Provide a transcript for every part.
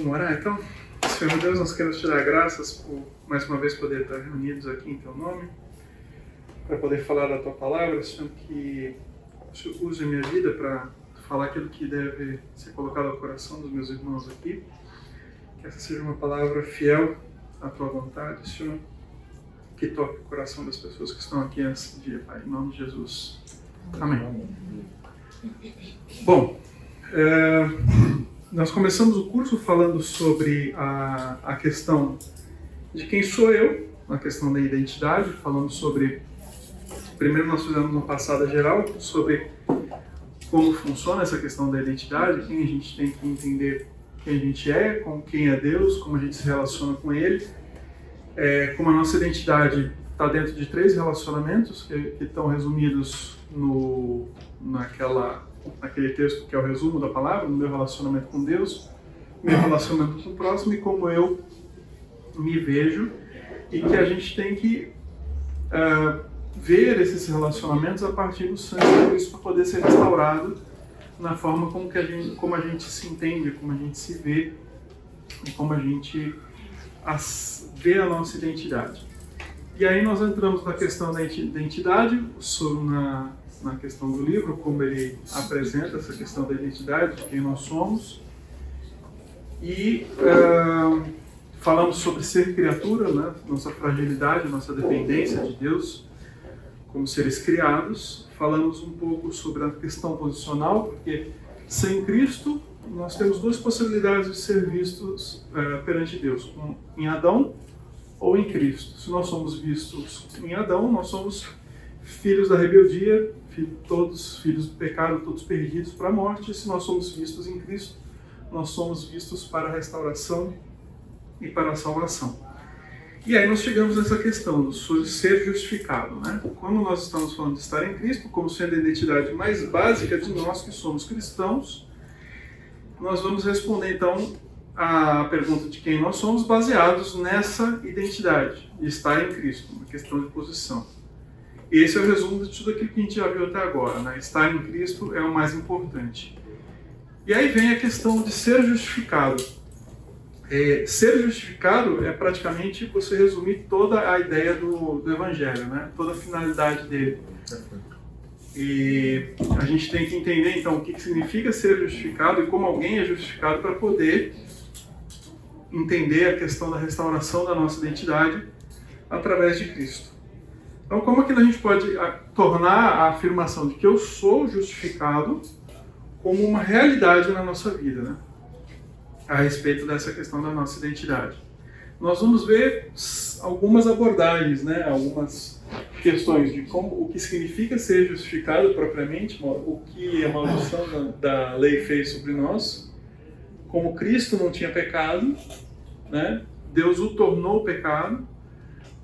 Vamos orar então? Senhor Deus, nós queremos te dar graças por mais uma vez poder estar reunidos aqui em teu nome, para poder falar da tua palavra, Senhor, que o Senhor use a minha vida para falar aquilo que deve ser colocado ao coração dos meus irmãos aqui. Que essa seja uma palavra fiel à tua vontade, Senhor, que toque o coração das pessoas que estão aqui nesse dia, Pai, em nome de Jesus. Amém. Bom, é, nós começamos o curso falando sobre a, a questão de quem sou eu, a questão da identidade, falando sobre. Primeiro, nós fizemos uma passada geral sobre como funciona essa questão da identidade, quem a gente tem que entender quem a gente é, com quem é Deus, como a gente se relaciona com Ele, é, como a nossa identidade está dentro de três relacionamentos que, estão resumidos no, naquela naquele texto que é o resumo da palavra, no meu relacionamento com Deus, meu relacionamento com o próximo e como eu me vejo e que a gente tem que uh, ver esses relacionamentos a partir do sangue de Cristo para poder ser restaurado na forma como, que a gente, como a gente se entende, como a gente se vê e como a gente as, vê a nossa identidade. E aí nós entramos na questão da identidade, na, na questão do livro, como ele apresenta essa questão da identidade, de quem nós somos. E uh, falamos sobre ser criatura, né? nossa fragilidade, nossa dependência de Deus como seres criados. Falamos um pouco sobre a questão posicional, porque sem Cristo nós temos duas possibilidades de ser vistos uh, perante Deus: um, em Adão ou em Cristo. Se nós somos vistos em Adão, nós somos filhos da rebeldia, todos filhos do pecado, todos perdidos para a morte. Se nós somos vistos em Cristo, nós somos vistos para a restauração e para a salvação. E aí nós chegamos nessa questão do ser justificado. Né? Quando nós estamos falando de estar em Cristo, como sendo a identidade mais básica de nós que somos cristãos, nós vamos responder então a pergunta de quem nós somos baseados nessa identidade de estar em Cristo, uma questão de posição. Esse é o resumo de tudo aquilo que a gente já viu até agora. Né? Estar em Cristo é o mais importante. E aí vem a questão de ser justificado. É, ser justificado é praticamente você resumir toda a ideia do, do Evangelho, né? toda a finalidade dele. E a gente tem que entender então o que, que significa ser justificado e como alguém é justificado para poder entender a questão da restauração da nossa identidade através de Cristo. Então, como é que a gente pode ah, tornar a afirmação de que eu sou justificado como uma realidade na nossa vida, né? A respeito dessa questão da nossa identidade. Nós vamos ver algumas abordagens, né? Algumas questões de como o que significa ser justificado propriamente, o que a maldição da, da lei fez sobre nós, como Cristo não tinha pecado, né? Deus o tornou pecado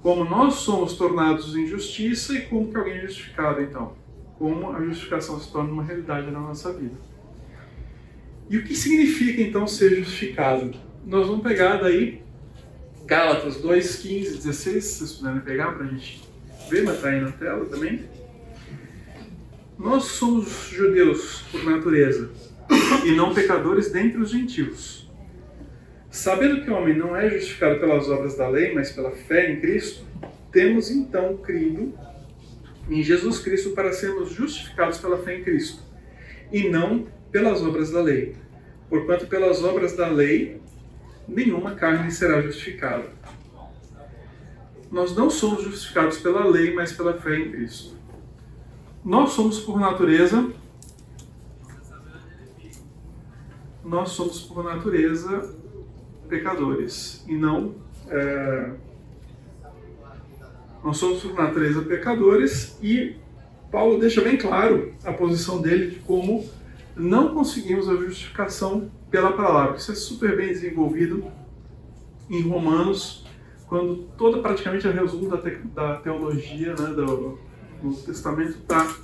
como nós somos tornados em justiça e como que alguém é justificado, então. Como a justificação se torna uma realidade na nossa vida. E o que significa, então, ser justificado? Nós vamos pegar daí Gálatas 2, 15, 16, se vocês puderem pegar para a gente ver, mas está aí na tela também. Nós somos judeus por natureza e não pecadores dentre os gentios. Sabendo que o homem não é justificado pelas obras da lei, mas pela fé em Cristo, temos então crido em Jesus Cristo para sermos justificados pela fé em Cristo, e não pelas obras da lei. Porquanto pelas obras da lei nenhuma carne será justificada. Nós não somos justificados pela lei, mas pela fé em Cristo. Nós somos por natureza nós somos por natureza pecadores e não. É, nós somos por natureza pecadores e Paulo deixa bem claro a posição dele de como não conseguimos a justificação pela palavra. Isso é super bem desenvolvido em Romanos, quando toda praticamente a resumo da, te, da teologia né, do, do Testamento está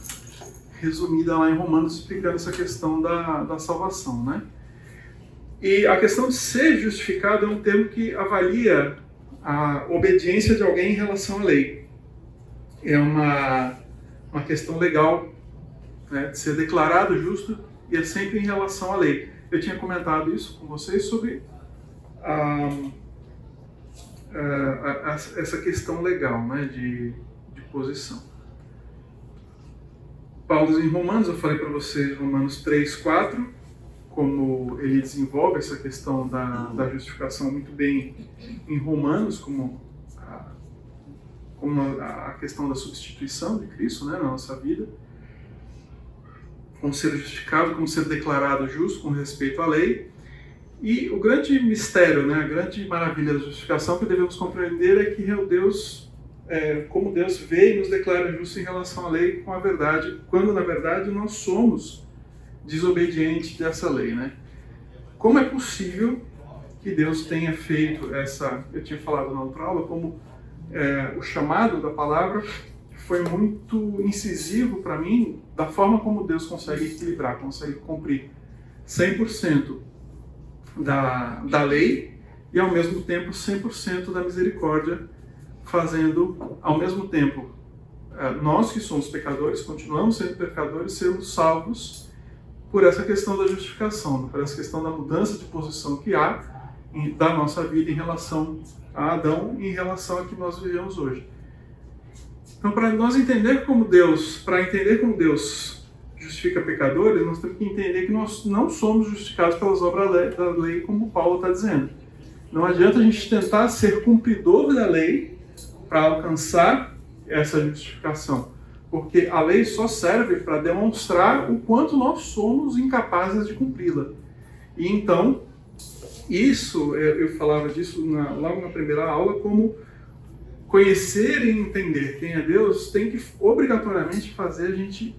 resumida lá em Romanos, explicando essa questão da, da salvação. Né? E a questão de ser justificado é um termo que avalia a obediência de alguém em relação à lei. É uma, uma questão legal né, de ser declarado justo e é sempre em relação à lei. Eu tinha comentado isso com vocês sobre a, a, a, essa questão legal né, de, de posição. Paulo em Romanos, eu falei para vocês, Romanos 3, 4, como ele desenvolve essa questão da, da justificação muito bem em Romanos, como a, como a questão da substituição de Cristo né, na nossa vida, como ser justificado, como ser declarado justo com respeito à lei. E o grande mistério, né, a grande maravilha da justificação que devemos compreender é que Deus é, como Deus vê e nos declara justos em relação à lei com a verdade, quando na verdade nós somos desobedientes dessa lei, né? Como é possível que Deus tenha feito essa, eu tinha falado na outra aula, como é, o chamado da palavra foi muito incisivo para mim, da forma como Deus consegue equilibrar, consegue cumprir 100% da, da lei e ao mesmo tempo 100% da misericórdia fazendo ao mesmo tempo é, nós que somos pecadores, continuamos sendo pecadores, sermos salvos por essa questão da justificação, por essa questão da mudança de posição que há da nossa vida em relação a Adão e em relação a que nós vivemos hoje. Então, para nós entender como Deus, para entender como Deus justifica pecadores, nós temos que entender que nós não somos justificados pelas obras da lei, como Paulo está dizendo. Não adianta a gente tentar ser cumpridor da lei para alcançar essa justificação. Porque a lei só serve para demonstrar o quanto nós somos incapazes de cumpri-la. E então, isso, eu falava disso na, logo na primeira aula, como conhecer e entender quem é Deus tem que obrigatoriamente fazer a gente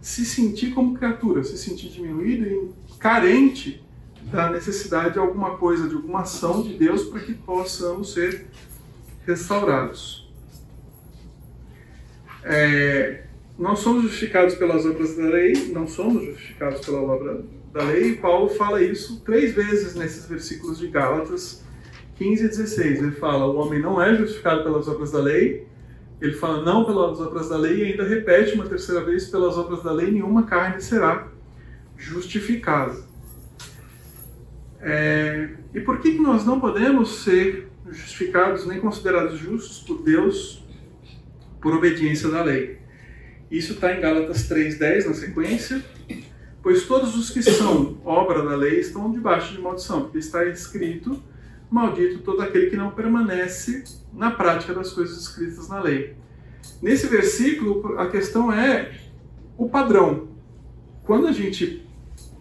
se sentir como criatura, se sentir diminuído e carente da necessidade de alguma coisa, de alguma ação de Deus para que possamos ser restaurados. É, nós somos justificados pelas obras da lei, não somos justificados pela obra da lei, Paulo fala isso três vezes nesses versículos de Gálatas 15 e 16. Ele fala: o homem não é justificado pelas obras da lei, ele fala não pelas obras da lei, e ainda repete uma terceira vez: pelas obras da lei, nenhuma carne será justificada. É, e por que nós não podemos ser justificados nem considerados justos por Deus por obediência da lei. Isso está em Gálatas 3,10 na sequência. Pois todos os que são obra da lei estão debaixo de maldição, porque está escrito: Maldito todo aquele que não permanece na prática das coisas escritas na lei. Nesse versículo, a questão é o padrão. Quando a gente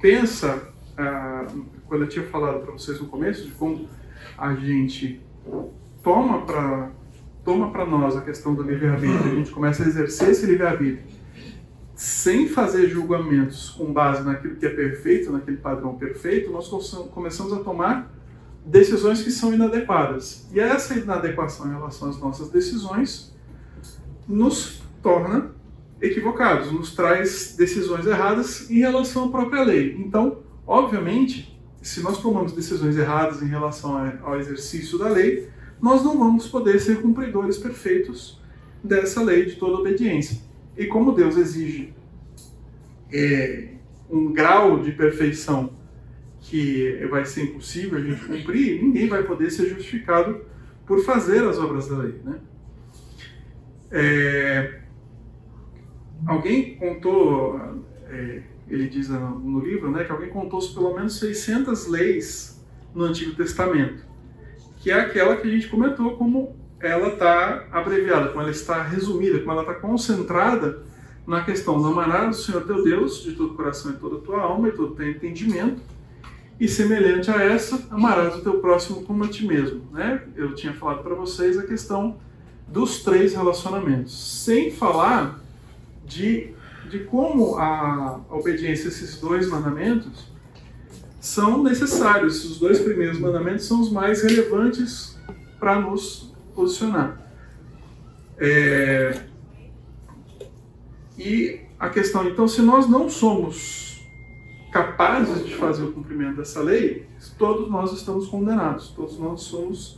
pensa, ah, quando eu tinha falado para vocês no começo, de como a gente toma para toma para nós a questão do livre-arbítrio, a gente começa a exercer esse livre-arbítrio sem fazer julgamentos com base naquilo que é perfeito, naquele padrão perfeito, nós começamos a tomar decisões que são inadequadas. E essa inadequação em relação às nossas decisões nos torna equivocados, nos traz decisões erradas em relação à própria lei. Então, obviamente, se nós tomamos decisões erradas em relação ao exercício da lei, nós não vamos poder ser cumpridores perfeitos dessa lei de toda obediência. E como Deus exige é, um grau de perfeição que vai ser impossível a gente cumprir, ninguém vai poder ser justificado por fazer as obras da lei. Né? É, alguém contou, é, ele diz no livro, né, que alguém contou pelo menos 600 leis no Antigo Testamento que é aquela que a gente comentou como ela está abreviada, como ela está resumida, como ela está concentrada na questão do amarás o Senhor teu Deus de todo o coração e toda a tua alma e todo o teu entendimento, e semelhante a essa, amarás o teu próximo como a ti mesmo. Né? Eu tinha falado para vocês a questão dos três relacionamentos, sem falar de, de como a, a obediência a esses dois mandamentos são necessários. Os dois primeiros mandamentos são os mais relevantes para nos posicionar. É... E a questão, então, se nós não somos capazes de fazer o cumprimento dessa lei, todos nós estamos condenados, todos nós somos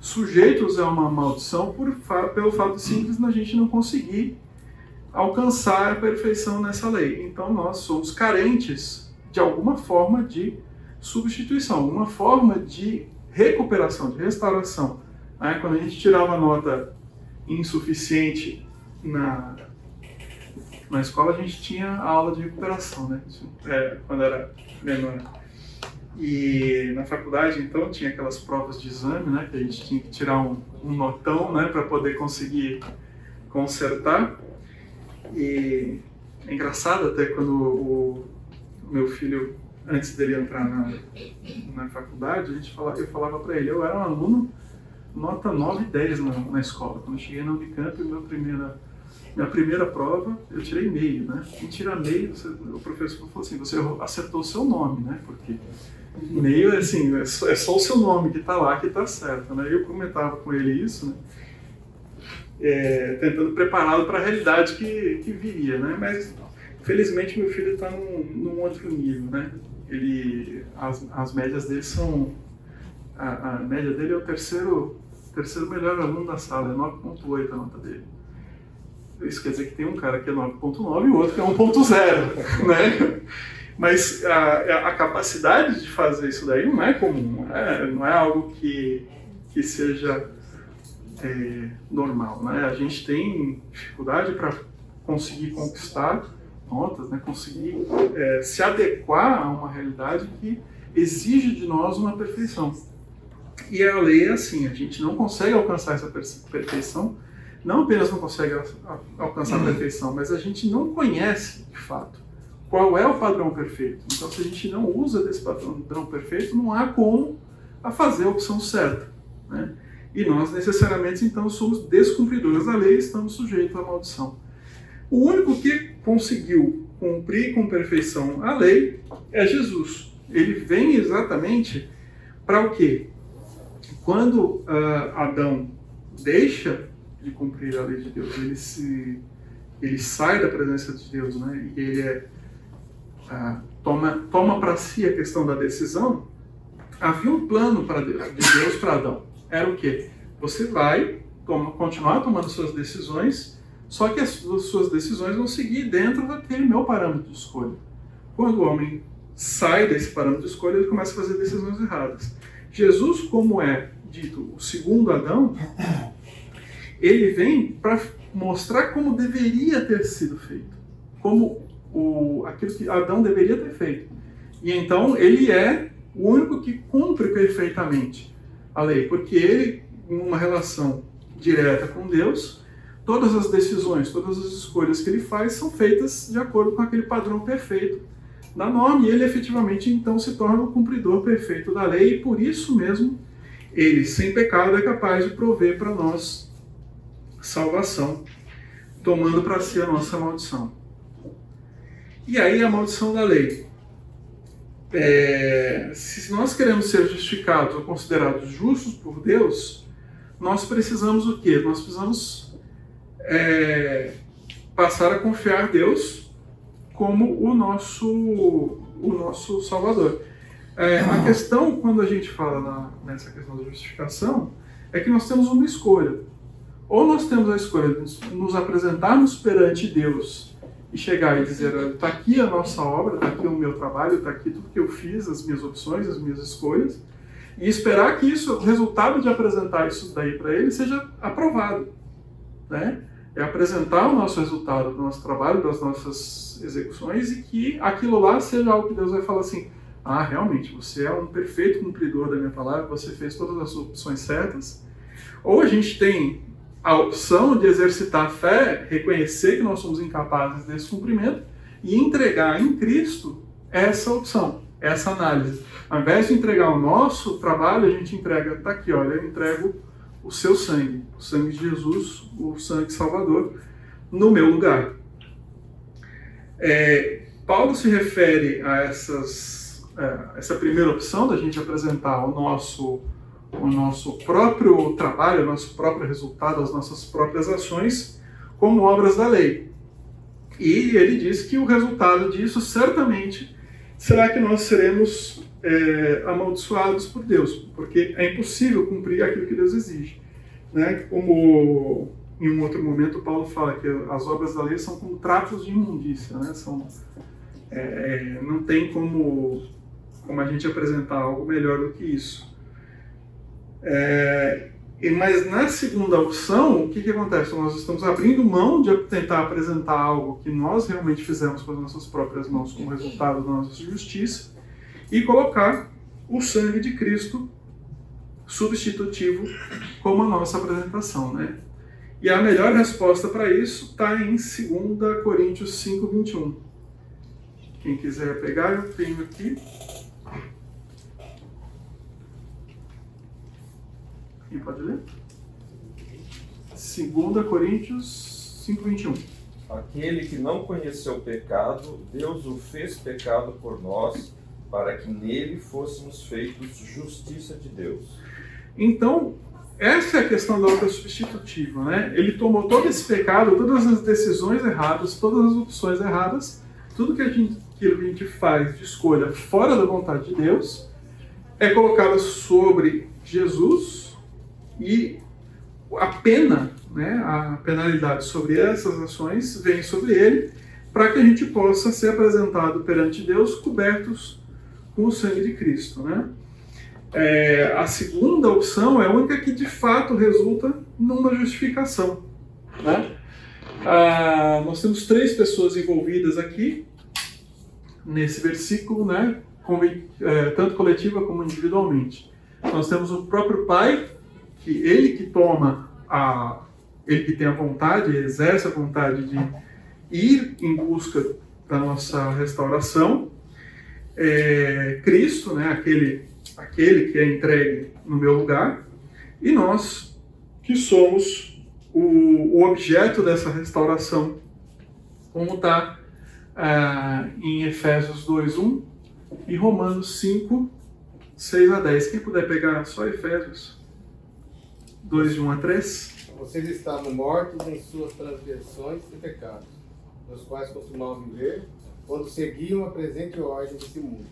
sujeitos a uma maldição por, pelo fato simples de a gente não conseguir alcançar a perfeição nessa lei. Então nós somos carentes de alguma forma de substituição, uma forma de recuperação, de restauração. Né? Quando a gente tirava nota insuficiente na, na escola, a gente tinha aula de recuperação, né? Isso, é, quando era menor. E na faculdade, então, tinha aquelas provas de exame, né? Que a gente tinha que tirar um, um notão, né? Para poder conseguir consertar. E é engraçado até quando o meu filho, antes dele entrar na, na faculdade, a gente falava, eu falava para ele, eu era um aluno nota 9 e 10 na, na escola. Quando eu cheguei na Unicamp, minha primeira, minha primeira prova, eu tirei meio, né? E tirar meio, você, o professor falou assim, você acertou o seu nome, né? Porque meio, é assim, é só, é só o seu nome que está lá que está certo, né? Eu comentava com ele isso, né? É, tentando prepará-lo para a realidade que, que viria, né? Mas, felizmente, meu filho está num, num outro nível, né? Ele, as, as médias dele são... A, a média dele é o terceiro terceiro melhor aluno da sala, é 9.8 a nota dele. Isso quer dizer que tem um cara que é 9.9 e o outro que é 1.0, né? Mas a, a, capacidade de fazer isso daí não é comum, não é, não é algo que, que seja é, normal, né? A gente tem dificuldade para conseguir conquistar notas, né? Conseguir é, se adequar a uma realidade que exige de nós uma perfeição. E a lei é assim, a gente não consegue alcançar essa perfeição, não apenas não consegue alcançar a perfeição, mas a gente não conhece, de fato, qual é o padrão perfeito. Então, se a gente não usa desse padrão perfeito, não há como a fazer a opção certa. Né? E nós, necessariamente, então, somos descumpridores da lei e estamos sujeitos à maldição. O único que conseguiu cumprir com perfeição a lei é Jesus. Ele vem exatamente para o quê? Quando uh, Adão deixa de cumprir a lei de Deus, ele se ele sai da presença de Deus, né? E ele é, uh, toma toma para si a questão da decisão. Havia um plano para Deus, de Deus para Adão. Era o quê? Você vai toma, continuar tomando suas decisões, só que as suas decisões vão seguir dentro daquele meu parâmetro de escolha. Quando o homem sai desse parâmetro de escolha, ele começa a fazer decisões erradas. Jesus, como é dito o segundo Adão, ele vem para mostrar como deveria ter sido feito, como o, aquilo que Adão deveria ter feito. E então ele é o único que cumpre perfeitamente a lei, porque ele, em uma relação direta com Deus, todas as decisões, todas as escolhas que ele faz são feitas de acordo com aquele padrão perfeito da norma, e ele efetivamente então se torna o cumpridor perfeito da lei, e por isso mesmo ele, sem pecado, é capaz de prover para nós salvação, tomando para si a nossa maldição. E aí a maldição da lei. É, se nós queremos ser justificados ou considerados justos por Deus, nós precisamos o quê? Nós precisamos é, passar a confiar Deus como o nosso, o nosso Salvador. É, a questão, quando a gente fala na, nessa questão da justificação, é que nós temos uma escolha. Ou nós temos a escolha de nos apresentarmos perante Deus e chegar e dizer: está aqui a nossa obra, está aqui o meu trabalho, está aqui tudo que eu fiz, as minhas opções, as minhas escolhas, e esperar que isso, o resultado de apresentar isso daí para ele seja aprovado. Né? É apresentar o nosso resultado do nosso trabalho, das nossas execuções e que aquilo lá seja algo que Deus vai falar assim: ah, realmente, você é um perfeito cumpridor da minha palavra, você fez todas as opções certas. Ou a gente tem a opção de exercitar a fé, reconhecer que nós somos incapazes desse cumprimento e entregar em Cristo essa opção, essa análise. Ao invés de entregar o nosso trabalho, a gente entrega, tá aqui, olha, eu entrego o seu sangue, o sangue de Jesus, o sangue salvador, no meu lugar. É, Paulo se refere a essas é, essa primeira opção da gente apresentar o nosso, o nosso próprio trabalho, o nosso próprio resultado, as nossas próprias ações como obras da lei. E ele diz que o resultado disso certamente será que nós seremos é, amaldiçoados por Deus, porque é impossível cumprir aquilo que Deus exige. Né? Como em um outro momento Paulo fala que as obras da lei são como trapos de imundícia, né? são, é, é não tem como como a gente apresentar algo melhor do que isso. É, mas na segunda opção, o que, que acontece? Nós estamos abrindo mão de tentar apresentar algo que nós realmente fizemos com as nossas próprias mãos como resultado da nossa justiça e colocar o sangue de Cristo substitutivo como a nossa apresentação, né? E a melhor resposta para isso está em 2 Coríntios 5, 21. Quem quiser pegar, eu tenho aqui. Quem pode ler? 2 Coríntios 5, 21. Aquele que não conheceu o pecado, Deus o fez pecado por nós, para que nele fôssemos feitos justiça de Deus. Então, essa é a questão da obra substitutiva, né? Ele tomou todo esse pecado, todas as decisões erradas, todas as opções erradas, tudo que a gente, que a gente faz de escolha fora da vontade de Deus, é colocado sobre Jesus e a pena, né, a penalidade sobre essas ações vem sobre ele, para que a gente possa ser apresentado perante Deus cobertos com o sangue de Cristo. Né? É, a segunda opção é a única que de fato resulta numa justificação. Né? Ah, nós temos três pessoas envolvidas aqui nesse versículo, né? É, tanto coletiva como individualmente. Nós temos o próprio Pai que ele que toma a ele que tem a vontade, exerce a vontade de ir em busca da nossa restauração, é, Cristo, né, aquele, aquele que é entregue no meu lugar, e nós que somos o, o objeto dessa restauração, como está ah, em Efésios 2:1 e Romanos 5, 6 a 10. Quem puder pegar só Efésios 2, de 1 a 3. Vocês estavam mortos em suas transgressões e pecados, nos quais costumavam viver, quando seguiam a presente ordem desse mundo.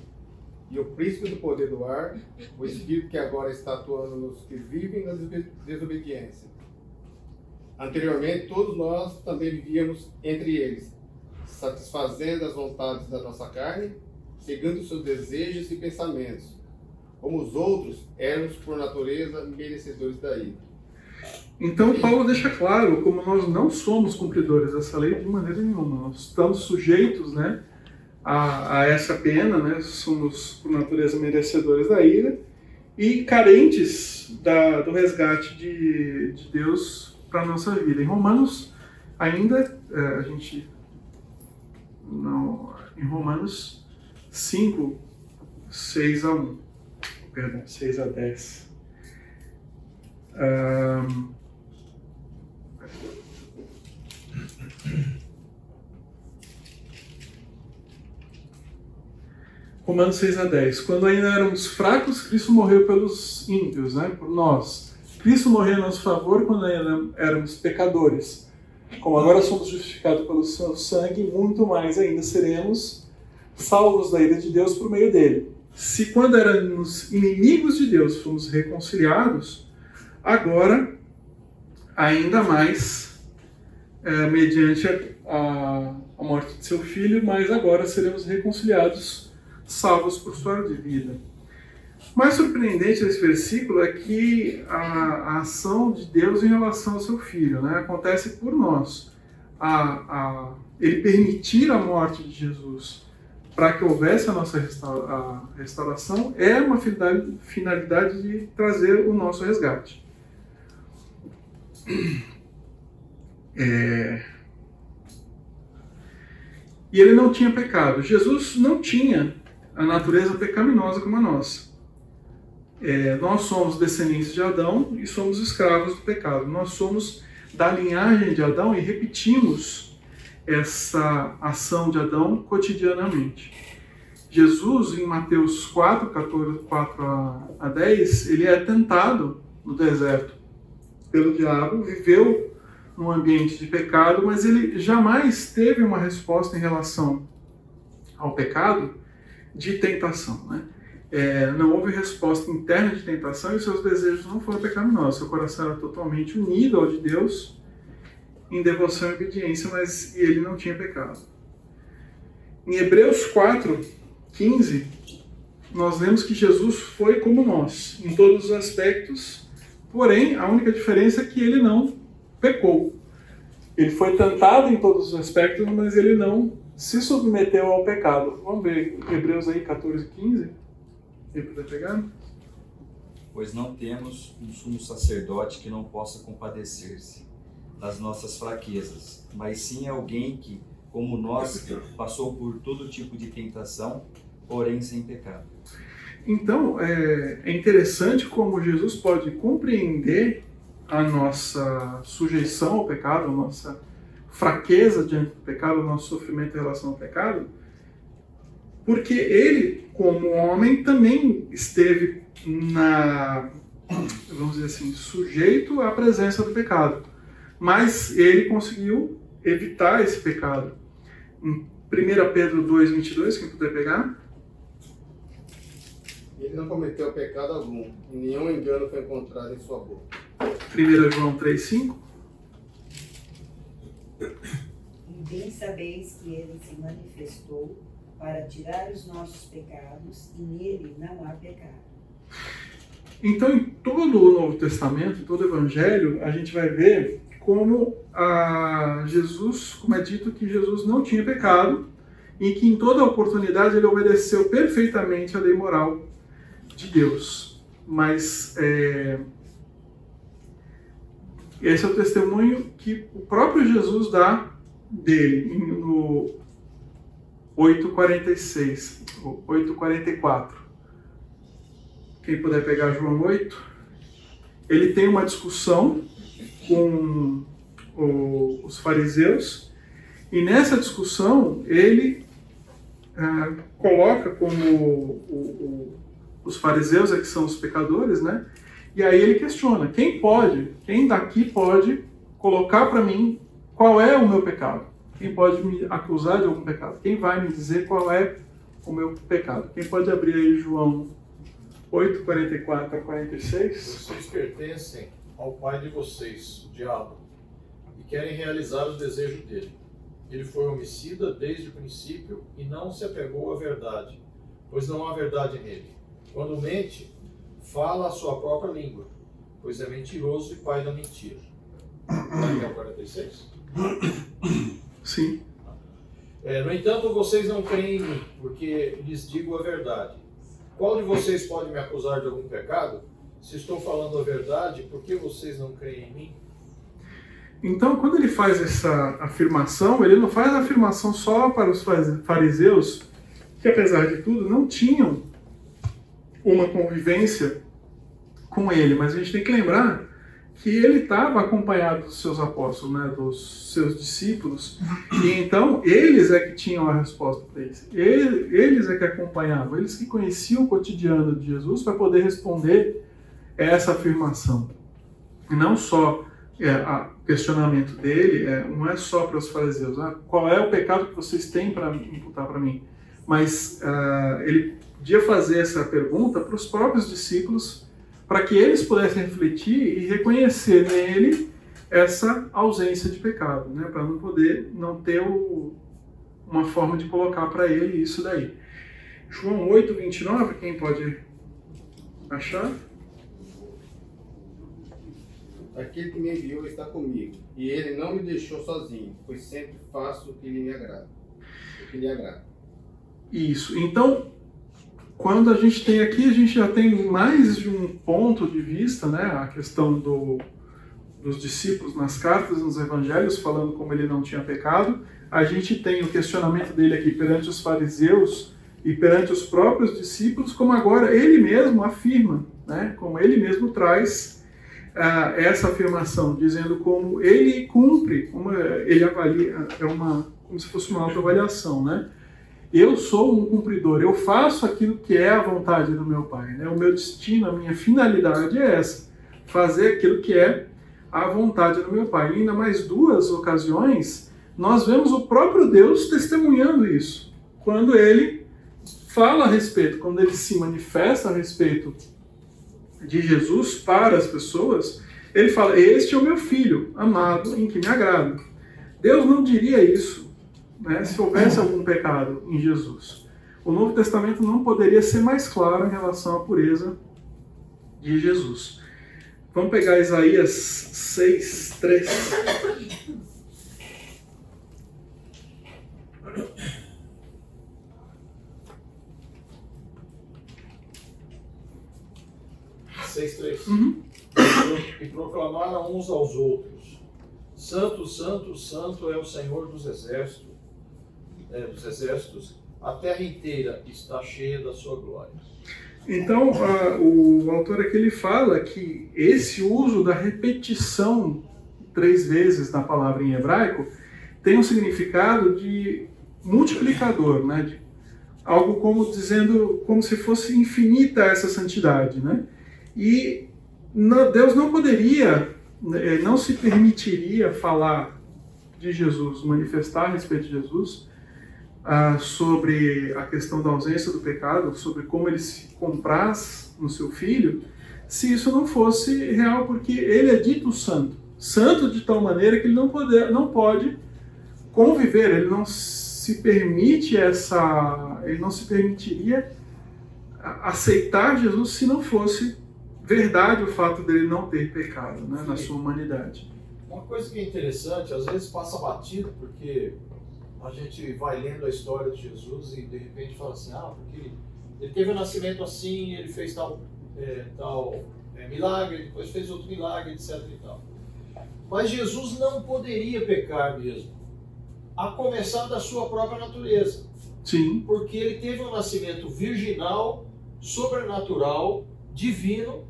E o príncipe do poder do ar, o espírito que agora está atuando nos que vivem na desobediência. Anteriormente, todos nós também vivíamos entre eles, satisfazendo as vontades da nossa carne, seguindo seus desejos e pensamentos como os outros, éramos por natureza merecedores da ira. Então Paulo deixa claro como nós não somos cumpridores dessa lei de maneira nenhuma. Nós estamos sujeitos, né, a, a essa pena, né? Somos por natureza merecedores da ira e carentes da, do resgate de, de Deus para a nossa vida. Em Romanos, ainda, é, a gente. Não, em Romanos 5, 6 a 1 perdão, 6 a 10. Um, Romanos 6 a 10. Quando ainda éramos fracos, Cristo morreu pelos ímpios, né? por nós. Cristo morreu em nosso favor quando ainda éramos pecadores. Como agora somos justificados pelo seu sangue, muito mais ainda seremos salvos da ira de Deus por meio dele se quando éramos inimigos de Deus fomos reconciliados, agora ainda mais é, mediante a, a, morte de seu filho, mas agora seremos reconciliados, salvos por sua vida. Mais surpreendente nesse versículo é que a, a ação de Deus em relação ao seu filho né, acontece por nós. A, ele permitir a morte de Jesus para que houvesse a nossa restauração, é uma finalidade, finalidade de trazer o nosso resgate. É... E ele não tinha pecado. Jesus não tinha a natureza pecaminosa como a nossa. É, nós somos descendentes de Adão e somos escravos do pecado. Nós somos da linhagem de Adão e repetimos essa ação de Adão cotidianamente. Jesus, em Mateus 4, 14, 4 a 10, ele é tentado no deserto pelo diabo, viveu num ambiente de pecado, mas ele jamais teve uma resposta em relação ao pecado de tentação. Né? É, não houve resposta interna de tentação e seus desejos não foram pecaminosos. Seu coração era totalmente unido ao de Deus em devoção e obediência, mas ele não tinha pecado. Em Hebreus 4, 15, nós vemos que Jesus foi como nós, em todos os aspectos, porém, a única diferença é que ele não pecou. Ele foi tentado em todos os aspectos, mas ele não se submeteu ao pecado. Vamos ver Hebreus aí 14, 15. Quem puder pegar? Pois não temos um sumo sacerdote que não possa compadecer-se das nossas fraquezas, mas sim alguém que, como nós, passou por todo tipo de tentação, porém sem pecado. Então, é, é interessante como Jesus pode compreender a nossa sujeição ao pecado, a nossa fraqueza diante do pecado, o nosso sofrimento em relação ao pecado, porque ele, como homem, também esteve na, vamos dizer assim, sujeito à presença do pecado. Mas ele conseguiu evitar esse pecado. Em 1 Pedro 2, 22, quem puder pegar. Ele não cometeu pecado algum, nenhum engano foi encontrado em sua boca. 1 João 3, 5. E bem sabeis que ele se manifestou para tirar os nossos pecados, e nele não há pecado. Então, em todo o Novo Testamento, em todo o Evangelho, a gente vai ver como a Jesus, como é dito que Jesus não tinha pecado, e que em toda oportunidade ele obedeceu perfeitamente a lei moral de Deus. Mas é, esse é o testemunho que o próprio Jesus dá dele no 8:46, 8:44. Quem puder pegar João 8, ele tem uma discussão com os fariseus e nessa discussão ele ah, coloca como o, o, os fariseus é que são os pecadores, né? E aí ele questiona: quem pode, quem daqui pode colocar para mim qual é o meu pecado? Quem pode me acusar de algum pecado? Quem vai me dizer qual é o meu pecado? Quem pode abrir aí João 8, 44 a 46? Vocês pertencem ao pai de vocês, o diabo, e querem realizar os desejos dele. Ele foi homicida desde o princípio e não se apegou à verdade, pois não há verdade nele. Quando mente, fala a sua própria língua, pois é mentiroso e pai da mentira. O 46? Sim. É, no entanto, vocês não creem em mim, porque lhes digo a verdade. Qual de vocês pode me acusar de algum pecado? Se estou falando a verdade, por que vocês não creem em mim? Então, quando ele faz essa afirmação, ele não faz a afirmação só para os fariseus, que apesar de tudo não tinham uma convivência com ele, mas a gente tem que lembrar que ele estava acompanhado dos seus apóstolos, né, dos seus discípulos, e então eles é que tinham a resposta para isso. Eles é que acompanhavam, eles que conheciam o cotidiano de Jesus para poder responder essa afirmação. E não só é, o questionamento dele, é, não é só para os fariseus, ah, qual é o pecado que vocês têm para imputar para mim, mas uh, ele podia fazer essa pergunta para os próprios discípulos, para que eles pudessem refletir e reconhecer nele essa ausência de pecado, né? para não poder não ter o, uma forma de colocar para ele isso daí. João 8, 29, quem pode achar? Aquele que me enviou está comigo, e ele não me deixou sozinho, pois sempre faço o que lhe agrada. O que lhe agrada. Isso. Então, quando a gente tem aqui, a gente já tem mais de um ponto de vista, né? A questão do, dos discípulos nas cartas, nos evangelhos, falando como ele não tinha pecado. A gente tem o questionamento dele aqui perante os fariseus e perante os próprios discípulos, como agora ele mesmo afirma, né? Como ele mesmo traz uh, essa afirmação, dizendo como ele cumpre, como ele avalia, é uma como se fosse uma autoavaliação, né? Eu sou um cumpridor, eu faço aquilo que é a vontade do meu Pai. Né? O meu destino, a minha finalidade é essa: fazer aquilo que é a vontade do meu Pai. E ainda mais duas ocasiões, nós vemos o próprio Deus testemunhando isso. Quando ele fala a respeito, quando ele se manifesta a respeito de Jesus para as pessoas, ele fala: Este é o meu filho amado em que me agrado. Deus não diria isso né, se houvesse algum pecado em Jesus. o Novo Testamento não poderia ser mais claro em relação à pureza de Jesus. Vamos pegar Isaías 6, 3. Seis, três. Uhum. E proclamaram uns aos outros: Santo, Santo, Santo é o Senhor dos exércitos, é, dos exércitos. A terra inteira está cheia da sua glória. Então, a, o autor aqui ele fala que esse uso da repetição três vezes na palavra em hebraico tem um significado de multiplicador, né? De algo como dizendo como se fosse infinita essa santidade, né? E não, Deus não poderia, né, não se permitiria falar de Jesus, manifestar a respeito de Jesus ah, sobre a questão da ausência do pecado, sobre como ele se compraz no seu filho, se isso não fosse real, porque ele é dito santo. Santo de tal maneira que ele não, poder, não pode conviver, ele não se permite essa. ele não se permitiria aceitar Jesus se não fosse verdade o fato dele não ter pecado né, na sua humanidade. Uma coisa que é interessante, às vezes passa batido, porque a gente vai lendo a história de Jesus e de repente fala assim, ah, porque ele teve um nascimento assim, ele fez tal, é, tal é, milagre, depois fez outro milagre, etc. E tal. Mas Jesus não poderia pecar mesmo, a começar da sua própria natureza. Sim. Porque ele teve um nascimento virginal, sobrenatural, divino,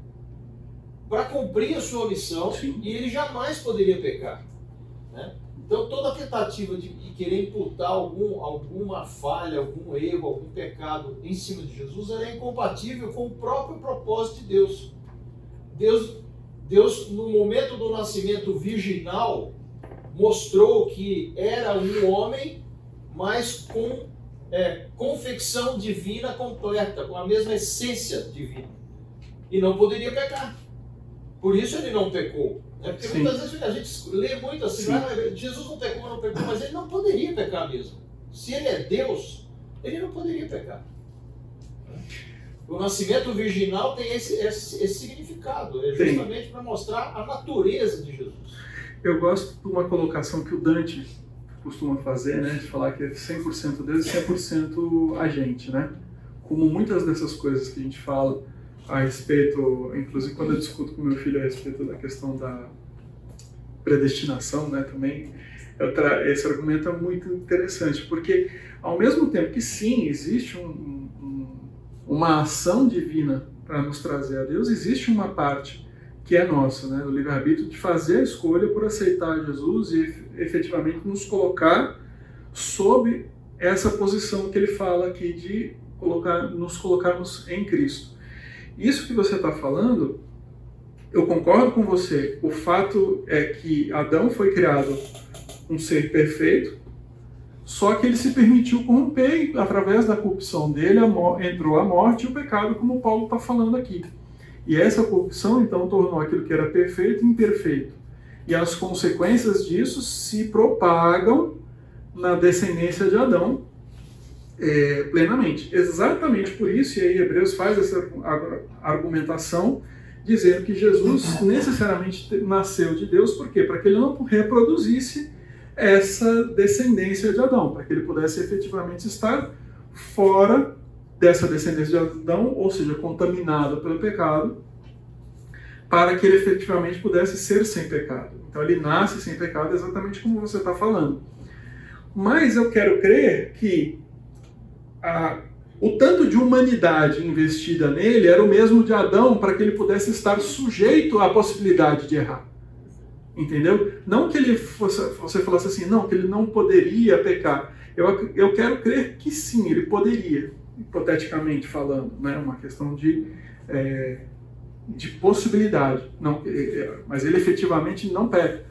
para cumprir a sua missão Sim. e ele jamais poderia pecar. Então, toda tentativa de, querer imputar algum, alguma falha, algum erro, algum pecado em cima de Jesus é incompatível com o próprio propósito de Deus. Deus, Deus no momento do nascimento virginal, mostrou que era um homem, mas com é, confecção divina completa, com a mesma essência divina. E não poderia pecar. Por isso ele não pecou. Né? Porque Sim. muitas vezes a gente lê muito assim, Sim. ah, Jesus não pecou, não pecou, mas ele não poderia pecar mesmo. Se ele é Deus, ele não poderia pecar. O nascimento virginal tem esse, esse, esse significado, é justamente para mostrar a natureza de Jesus. Eu gosto de uma colocação que o Dante costuma fazer, né, de falar que é 100% Deus e 100% a gente, né? Como muitas dessas coisas que a gente fala a respeito, inclusive quando eu discuto com meu filho a respeito da questão da predestinação, né, também, esse argumento é muito interessante, porque ao mesmo tempo que sim, existe um- um- um- uma ação divina para nos trazer a Deus, existe uma parte que é nossa, né, do livre-arbítrio, de fazer a escolha por aceitar Jesus e ef- efetivamente nos colocar sob essa posição que ele fala aqui de colocar, nos colocarmos em Cristo. Isso que você está falando, eu concordo com você. O fato é que Adão foi criado um ser perfeito, só que ele se permitiu corromper e, através da corrupção dele, entrou a morte e o pecado, como Paulo está falando aqui. E essa corrupção, então, tornou aquilo que era perfeito imperfeito. E as consequências disso se propagam na descendência de Adão é, plenamente. Exatamente por isso, e aí Hebreus faz essa ar- argumentação, dizendo que Jesus necessariamente te- nasceu de Deus, por quê? Para que ele não reproduzisse essa descendência de Adão, para que ele pudesse efetivamente estar fora dessa descendência de Adão, ou seja, contaminado pelo pecado, para que ele efetivamente pudesse ser sem pecado. Então ele nasce sem pecado exatamente como você está falando. Mas eu quero crer que a- o tanto de humanidade investida nele era o mesmo de Adão para que ele pudesse estar sujeito à possibilidade de errar. Entendeu? Não que ele fosse, você falasse assim, não, que ele não poderia pecar. Eu, eu quero crer que sim, ele poderia, hipoteticamente falando, né? Uma questão de, é, de possibilidade. Não, é, é, mas ele efetivamente não peca.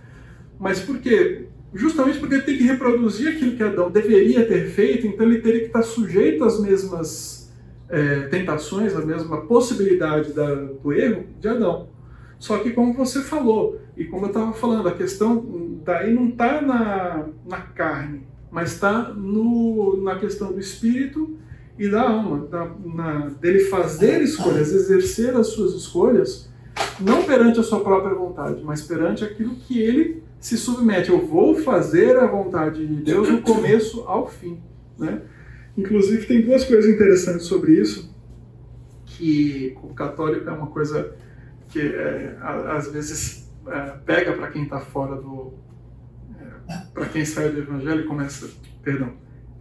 Mas por quê? Justamente porque ele tem que reproduzir aquilo que Adão deveria ter feito, então ele teria que estar sujeito às mesmas é, tentações, à mesma possibilidade da, do erro de Adão. Só que, como você falou, e como eu estava falando, a questão daí não está na, na carne, mas está na questão do espírito e da alma, da, na, dele fazer escolhas, exercer as suas escolhas, não perante a sua própria vontade, mas perante aquilo que ele se submete. Eu vou fazer a vontade de Deus do começo ao fim. Né? Inclusive, tem duas coisas interessantes sobre isso, que o católico é uma coisa que é, às vezes é, pega para quem está fora do. É, para quem saiu do evangelho e começa. Perdão.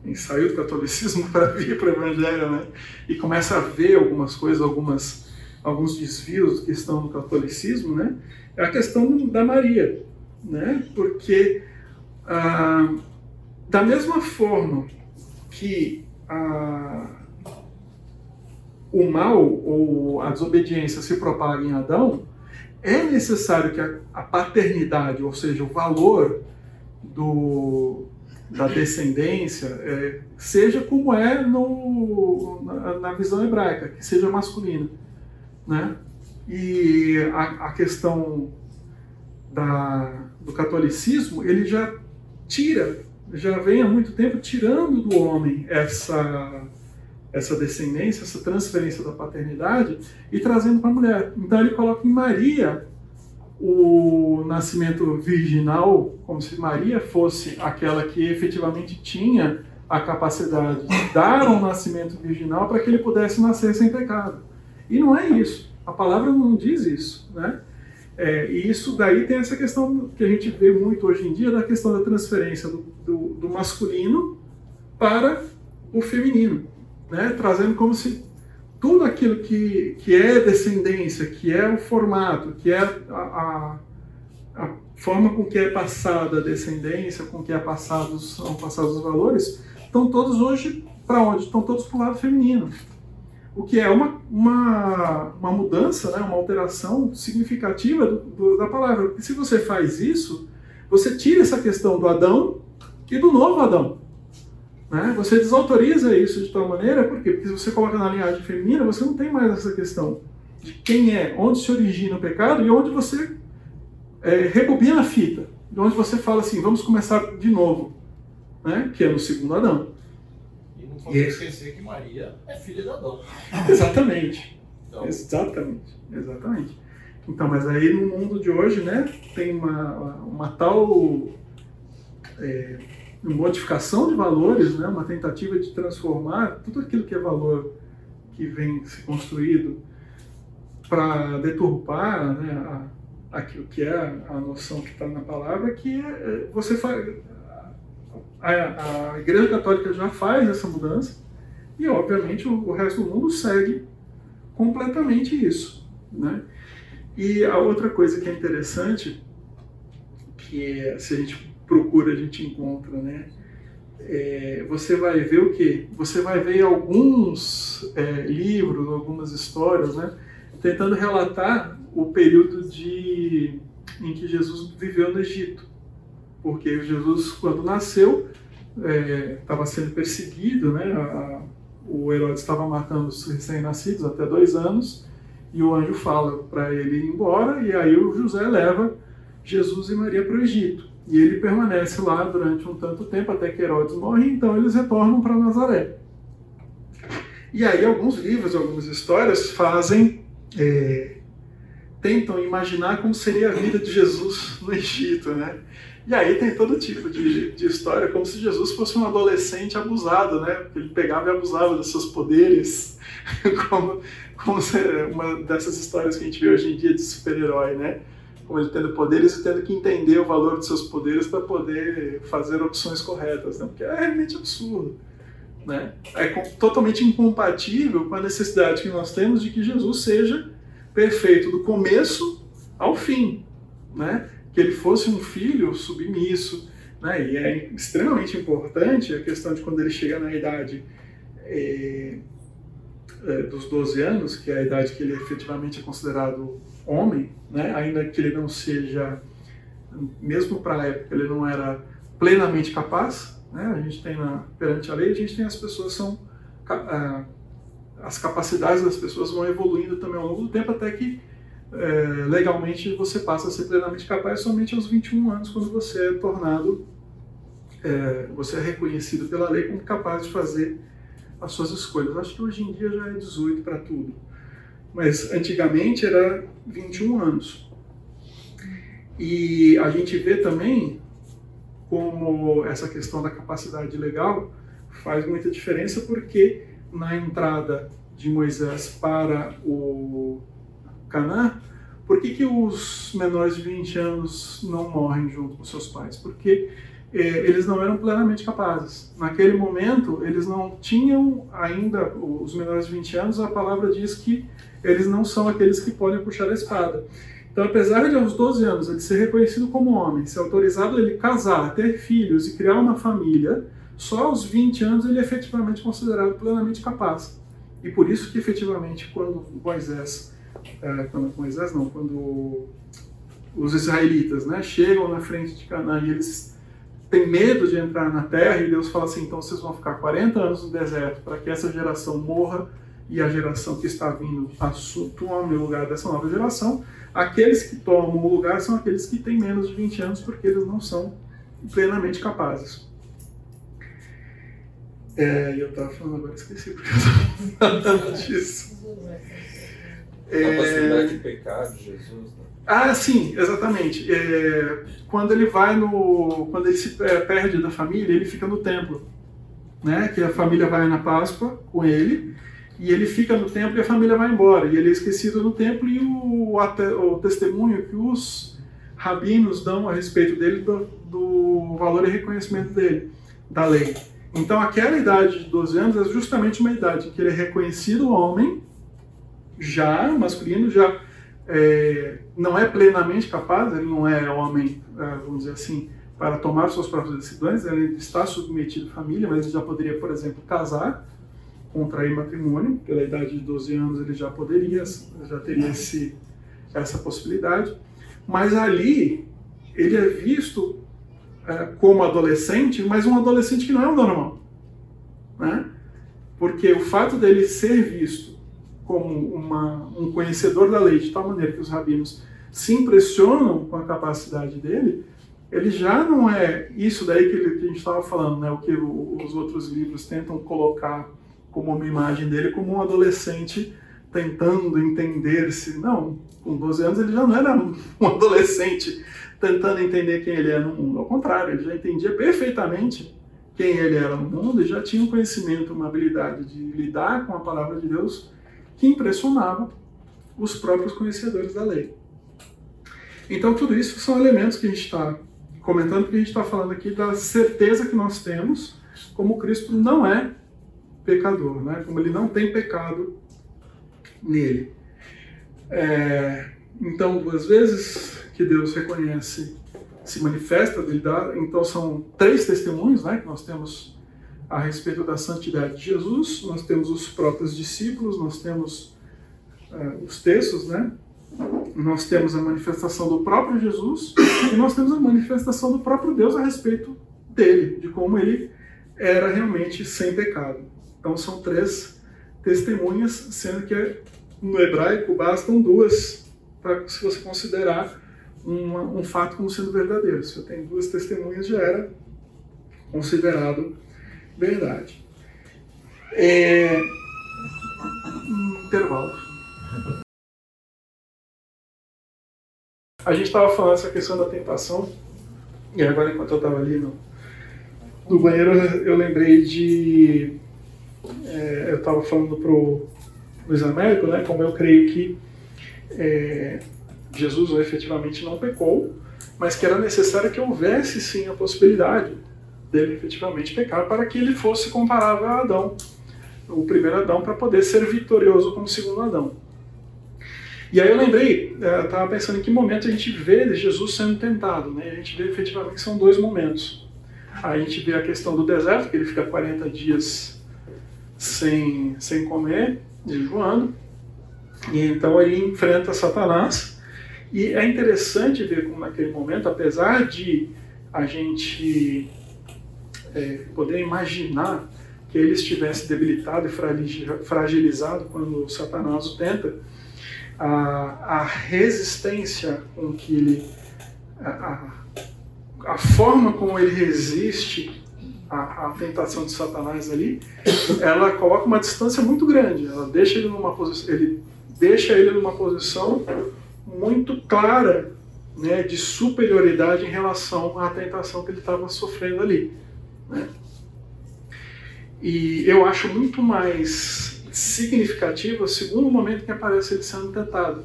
Quem saiu do catolicismo para vir para o evangelho, né? E começa a ver algumas coisas, algumas, alguns desvios que estão no catolicismo, né? É a questão da Maria, né? Porque ah, da mesma forma que a, o mal ou a desobediência se propaga em Adão, é necessário que a, a paternidade, ou seja, o valor do, da descendência, é, seja como é no, na, na, visão hebraica, que seja masculina. Né? E a, a questão da, do catolicismo, ele já tira, já vem há muito tempo tirando do homem essa essa descendência, essa transferência da paternidade e trazendo para a mulher. Então ele coloca em Maria o nascimento virginal, como se Maria fosse aquela que efetivamente tinha a capacidade de dar um nascimento virginal para que ele pudesse nascer sem pecado. E não é isso. A palavra não diz isso, né? É, e isso daí tem essa questão que a gente vê muito hoje em dia da questão da transferência do, do, do masculino para o feminino né, trazendo como se tudo aquilo que, que é descendência, que é o formato, que é a, a, a forma com que é passada a descendência, com que é passados, são passados os valores, estão todos hoje para onde? Estão todos para o lado feminino. O que é uma, uma, uma mudança, né, uma alteração significativa do, do, da palavra. Porque se você faz isso, você tira essa questão do Adão e do novo Adão. Né? Você desautoriza isso de tal maneira, por quê? Porque se você coloca na linhagem feminina, você não tem mais essa questão de quem é, onde se origina o pecado e onde você é, a fita. De onde você fala assim, vamos começar de novo, né? que é no segundo Adão. Não podemos esquecer que Maria é filha de Adão. Exatamente. Então... Exatamente. Exatamente. Então, mas aí no mundo de hoje, né, tem uma, uma tal é, modificação de valores, né, uma tentativa de transformar tudo aquilo que é valor que vem se construído para deturpar né, a, aquilo que é a noção que está na palavra, que é, é, você faz. A, a Igreja Católica já faz essa mudança e, obviamente, o, o resto do mundo segue completamente isso. Né? E a outra coisa que é interessante, que se a gente procura a gente encontra, né? É, você vai ver o que? Você vai ver alguns é, livros, algumas histórias, né? Tentando relatar o período de, em que Jesus viveu no Egito. Porque Jesus, quando nasceu, estava é, sendo perseguido, né? A, a, o Herodes estava matando os recém-nascidos até dois anos, e o anjo fala para ele ir embora, e aí o José leva Jesus e Maria para o Egito. E ele permanece lá durante um tanto tempo até que Herodes morre, então eles retornam para Nazaré. E aí alguns livros, algumas histórias fazem, é, tentam imaginar como seria a vida de Jesus no Egito, né? E aí tem todo tipo de, de história, como se Jesus fosse um adolescente abusado, né? Ele pegava e abusava dos seus poderes, como, como uma dessas histórias que a gente vê hoje em dia de super-herói, né? como ele tendo poderes e tendo que entender o valor dos seus poderes para poder fazer opções corretas, né? porque é realmente absurdo. Né? É totalmente incompatível com a necessidade que nós temos de que Jesus seja perfeito do começo ao fim, né? Que ele fosse um filho submisso, né? e é extremamente importante a questão de quando ele chega na idade é, é, dos 12 anos, que é a idade que ele efetivamente é considerado homem, né, ainda que ele não seja, mesmo para a época, ele não era plenamente capaz, né, a gente tem na, perante a lei, a gente tem as pessoas são as capacidades das pessoas vão evoluindo também ao longo do tempo até que é, legalmente você passa a ser plenamente capaz somente aos 21 anos quando você é tornado é, você é reconhecido pela lei como capaz de fazer as suas escolhas. Acho que hoje em dia já é 18 para tudo. Mas antigamente era 21 anos. E a gente vê também como essa questão da capacidade legal faz muita diferença porque na entrada de Moisés para o Canaã, por que, que os menores de 20 anos não morrem junto com seus pais? Porque eh, eles não eram plenamente capazes. Naquele momento, eles não tinham ainda, os menores de 20 anos, a palavra diz que eles não são aqueles que podem puxar a espada. Então, apesar de aos 12 anos ele ser reconhecido como homem, ser autorizado a ele casar, ter filhos e criar uma família, só aos 20 anos ele é efetivamente considerado plenamente capaz. E por isso que efetivamente quando Moisés, é, quando Moisés não, quando os israelitas, né, chegam na frente de Canaã e eles têm medo de entrar na terra e Deus fala assim, então vocês vão ficar 40 anos no deserto para que essa geração morra e a geração que está vindo tome o lugar dessa nova geração. Aqueles que tomam o lugar são aqueles que têm menos de 20 anos, porque eles não são plenamente capazes. É, eu estava falando agora, esqueci porque eu estava falando disso. É... A possibilidade de pecar de Jesus, né? Ah, sim, exatamente. É, quando ele vai no. Quando ele se perde da família, ele fica no templo. Né? Que a família vai na Páscoa com ele e ele fica no templo e a família vai embora. E ele é esquecido no templo e o, o testemunho que os rabinos dão a respeito dele do, do, valor e reconhecimento dele, da lei. Então aquela idade de 12 anos é justamente uma idade em que ele é reconhecido homem, já masculino, já é, não é plenamente capaz, ele não é homem, é, vamos dizer assim, para tomar suas próprias decisões, ele está submetido à família, mas ele já poderia, por exemplo, casar, contrair matrimônio, pela idade de 12 anos ele já poderia, já teria esse, essa possibilidade, mas ali ele é visto é, como adolescente, mas um adolescente que não é um normal, né? Porque o fato dele ser visto como uma, um conhecedor da lei de tal maneira que os rabinos se impressionam com a capacidade dele, ele já não é isso daí que, ele, que a gente estava falando, né? O que os outros livros tentam colocar como uma imagem dele como um adolescente tentando entender-se. Não, com 12 anos ele já não era um adolescente tentando entender quem ele é no mundo. Ao contrário, ele já entendia perfeitamente quem ele era no mundo e já tinha um conhecimento, uma habilidade de lidar com a palavra de Deus que impressionava os próprios conhecedores da lei. Então, tudo isso são elementos que a gente está comentando, porque a gente está falando aqui da certeza que nós temos como Cristo não é pecador, né? como ele não tem pecado nele. É, então, duas vezes que Deus reconhece, se manifesta, ele dá, então são três testemunhos né, que nós temos a respeito da santidade de Jesus, nós temos os próprios discípulos, nós temos uh, os textos, né? nós temos a manifestação do próprio Jesus e nós temos a manifestação do próprio Deus a respeito dele, de como ele era realmente sem pecado. Então são três testemunhas, sendo que no hebraico bastam duas para se você considerar uma, um fato como sendo verdadeiro. Se eu tenho duas testemunhas, já era considerado verdade. É... Um intervalo. A gente estava falando essa questão da tentação, e agora enquanto eu estava ali no, no banheiro, eu lembrei de é, eu estava falando para o Luiz Américo, né, como eu creio que é, Jesus efetivamente não pecou, mas que era necessário que houvesse sim a possibilidade dele efetivamente pecar para que ele fosse comparável a Adão, o primeiro Adão, para poder ser vitorioso como segundo Adão. E aí eu lembrei, é, estava pensando em que momento a gente vê Jesus sendo tentado, né? A gente vê efetivamente que são dois momentos. A gente vê a questão do deserto, que ele fica 40 dias sem, sem comer, jejuando. E então ele enfrenta Satanás. E é interessante ver como naquele momento, apesar de a gente é, poder imaginar que ele estivesse debilitado e fragilizado quando Satanás o tenta, a, a resistência com que ele. A, a, forma como ele resiste a, a, tentação de Satanás ali, ela coloca uma distância muito grande. Ela deixa ele numa posição, ele deixa ele numa posição muito clara, né, de superioridade em relação à tentação que ele estava sofrendo ali. Né? E eu acho muito mais significativo o segundo momento que aparece ele sendo tentado,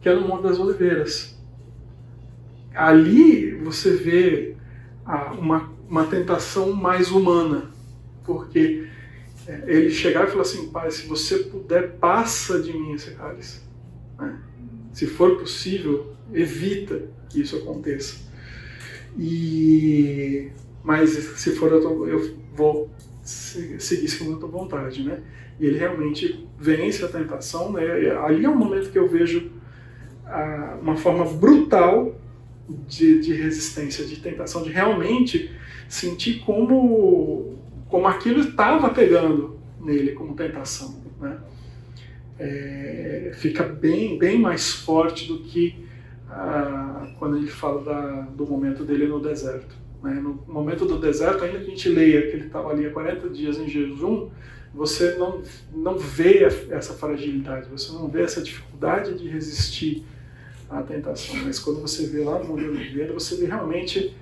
que é no Monte das Oliveiras. Ali você vê uma, uma tentação mais humana, porque é, ele chegar e falar assim, pai, se você puder, passa de mim esse cálice. Né? Se for possível, evita que isso aconteça. E mas se for eu, eu vou seguir segundo a tua vontade, né? E ele realmente vence a tentação, né? Ali é um momento que eu vejo ah, uma forma brutal de, de resistência, de tentação, de realmente sentir como, como aquilo estava pegando nele como tentação. Né? É, fica bem, bem mais forte do que ah, quando ele fala da, do momento dele no deserto. Né? No momento do deserto, ainda que a gente leia que ele estava ali há 40 dias em jejum, você não, não vê essa fragilidade, você não vê essa dificuldade de resistir à tentação. Mas quando você vê lá no Monte Oliveira, você vê realmente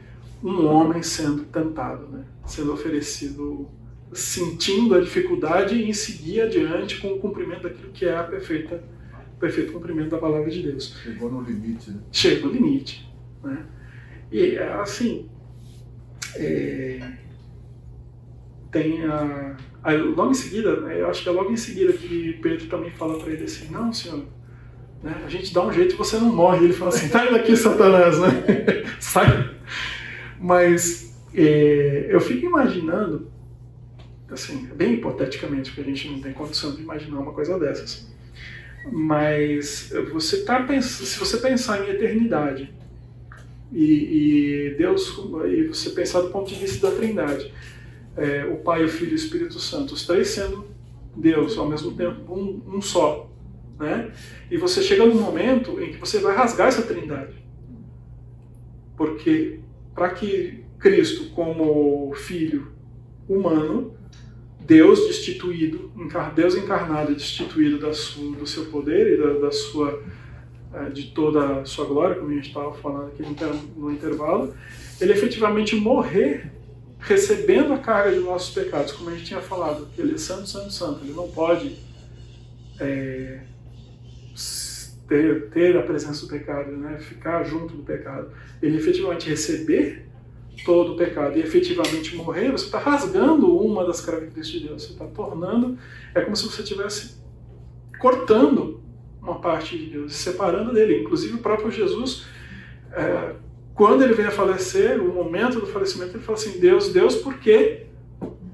um homem sendo tentado, né? sendo oferecido, sentindo a dificuldade em seguir adiante com o cumprimento daquilo que é a perfeita, o perfeito cumprimento da palavra de Deus. Chegou no limite, né? Chega no limite. Né? E assim, é, tem a, a, logo em seguida, né, eu acho que é logo em seguida que Pedro também fala para ele assim, não senhor, né? A gente dá um jeito e você não morre. Ele fala assim: sai daqui, Satanás, né? sai. Mas é, eu fico imaginando, assim, bem hipoteticamente, porque a gente não tem condição de imaginar uma coisa dessas. Mas você tá se você pensar em eternidade e, e Deus e você pensar do ponto de vista da Trindade, é, o Pai, o Filho e o Espírito Santo, os três sendo Deus ao mesmo tempo, um, um só. Né? E você chega num momento em que você vai rasgar essa trindade. Porque para que Cristo, como Filho humano, Deus destituído, Deus encarnado destituído da sua, do seu poder e da, da sua de toda a sua glória, como a gente estava falando aqui no intervalo, ele efetivamente morrer recebendo a carga de nossos pecados, como a gente tinha falado, ele é santo, santo, santo, ele não pode é, ter, ter a presença do pecado, né? ficar junto do pecado, ele efetivamente receber todo o pecado e efetivamente morrer, você está rasgando uma das características de Deus, você está tornando, é como se você estivesse cortando uma parte de Deus, separando dele. Inclusive o próprio Jesus, é, quando ele vem a falecer, o momento do falecimento, ele fala assim: Deus, Deus, por que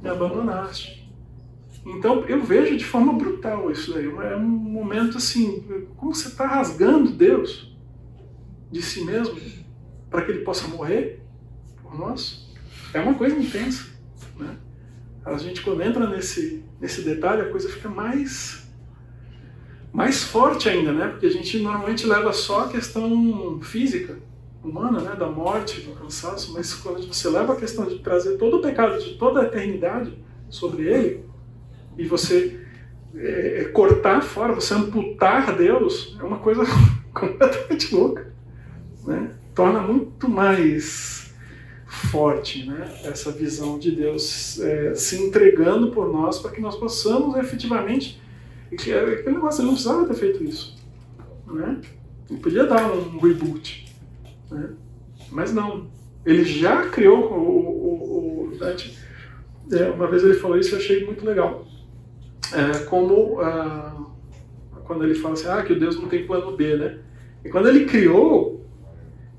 me abandonaste? Então eu vejo de forma brutal isso daí. É um momento assim, como você está rasgando Deus de si mesmo para que ele possa morrer por nós. É uma coisa intensa. Né? A gente quando entra nesse, nesse detalhe, a coisa fica mais mais forte ainda, né? Porque a gente normalmente leva só a questão física, humana, né? Da morte, do cansaço, mas quando você leva a questão de trazer todo o pecado de toda a eternidade sobre ele, e você é, é, cortar fora, você amputar Deus, é uma coisa completamente louca. Né? Torna muito mais forte né? essa visão de Deus é, se entregando por nós para que nós possamos efetivamente. Que, aquele negócio, ele não precisava ter feito isso. Né? Ele podia dar um reboot. Né? Mas não. Ele já criou o, o, o. É, uma vez ele falou isso e eu achei muito legal é, como ah, quando ele fala assim, ah, que o Deus não tem plano B, né? E quando ele criou,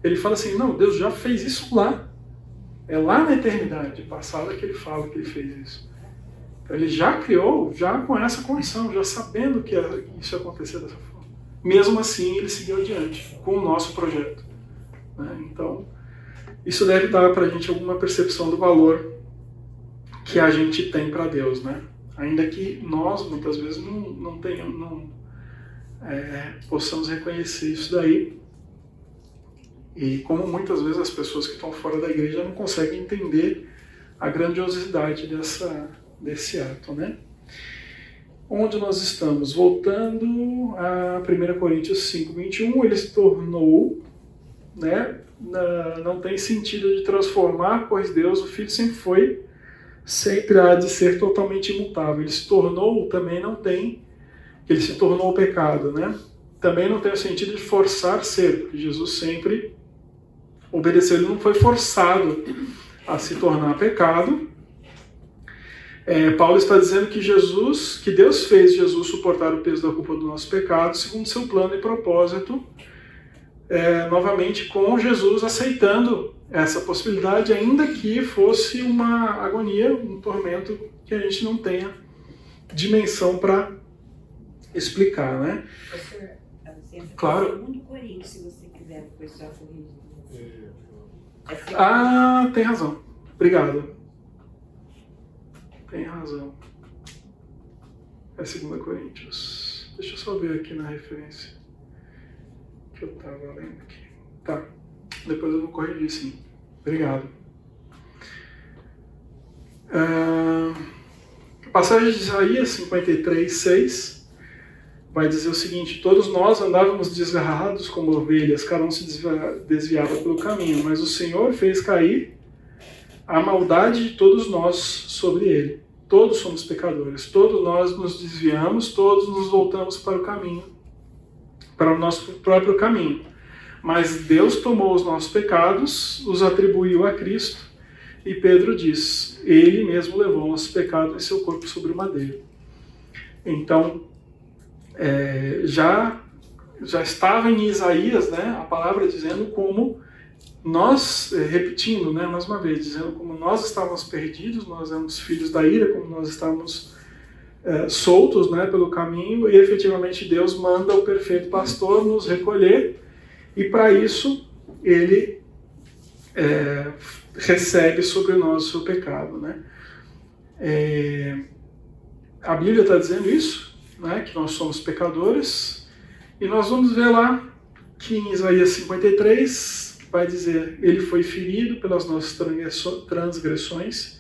ele fala assim, não, Deus já fez isso lá. É lá na eternidade passada que ele fala que ele fez isso. Ele já criou, já com essa condição, já sabendo que isso ia acontecer dessa forma. Mesmo assim, ele seguiu adiante com o nosso projeto. Né? Então, isso deve dar para a gente alguma percepção do valor que a gente tem para Deus, né? ainda que nós muitas vezes não, não tenhamos, não é, possamos reconhecer isso daí. E como muitas vezes as pessoas que estão fora da igreja não conseguem entender a grandiosidade dessa, desse ato, né? Onde nós estamos? Voltando a 1 Coríntios 5, 21, ele se tornou, né? Não tem sentido de transformar, pois Deus, o Filho, sempre foi, sempre há de ser totalmente imutável. Ele se tornou, também não tem, ele se tornou o pecado, né? Também não tem o sentido de forçar ser, porque Jesus sempre obedeceu, ele não foi forçado a se tornar pecado. É, Paulo está dizendo que Jesus, que Deus fez Jesus suportar o peso da culpa do nosso pecado, segundo seu plano e propósito, é, novamente com Jesus aceitando essa possibilidade, ainda que fosse uma agonia, um tormento que a gente não tenha dimensão para explicar, né? claro. Segundo Coríntios, se você quiser depois só corrigir. Ah, tem razão. Obrigado. Tem razão. É 2 Coríntios. Deixa eu só ver aqui na referência que eu estava lendo aqui. Tá. Depois eu vou corrigir sim. Obrigado. Ah, passagem de Isaías 53, 6 vai dizer o seguinte: Todos nós andávamos desgarrados como ovelhas, cada um se desviava pelo caminho, mas o Senhor fez cair a maldade de todos nós sobre ele. Todos somos pecadores, todos nós nos desviamos, todos nos voltamos para o caminho, para o nosso próprio caminho. Mas Deus tomou os nossos pecados, os atribuiu a Cristo, e Pedro diz: Ele mesmo levou nossos pecados em seu corpo sobre o madeiro. Então, é, já, já estava em Isaías né, a palavra dizendo como nós, é, repetindo né, mais uma vez, dizendo como nós estávamos perdidos, nós éramos filhos da ira, como nós estávamos é, soltos né, pelo caminho, e efetivamente Deus manda o perfeito pastor nos recolher, e para isso ele é, recebe sobre nós o pecado. Né? É, a Bíblia está dizendo isso, né, que nós somos pecadores, e nós vamos ver lá que em Isaías 53 vai dizer: Ele foi ferido pelas nossas transgressões,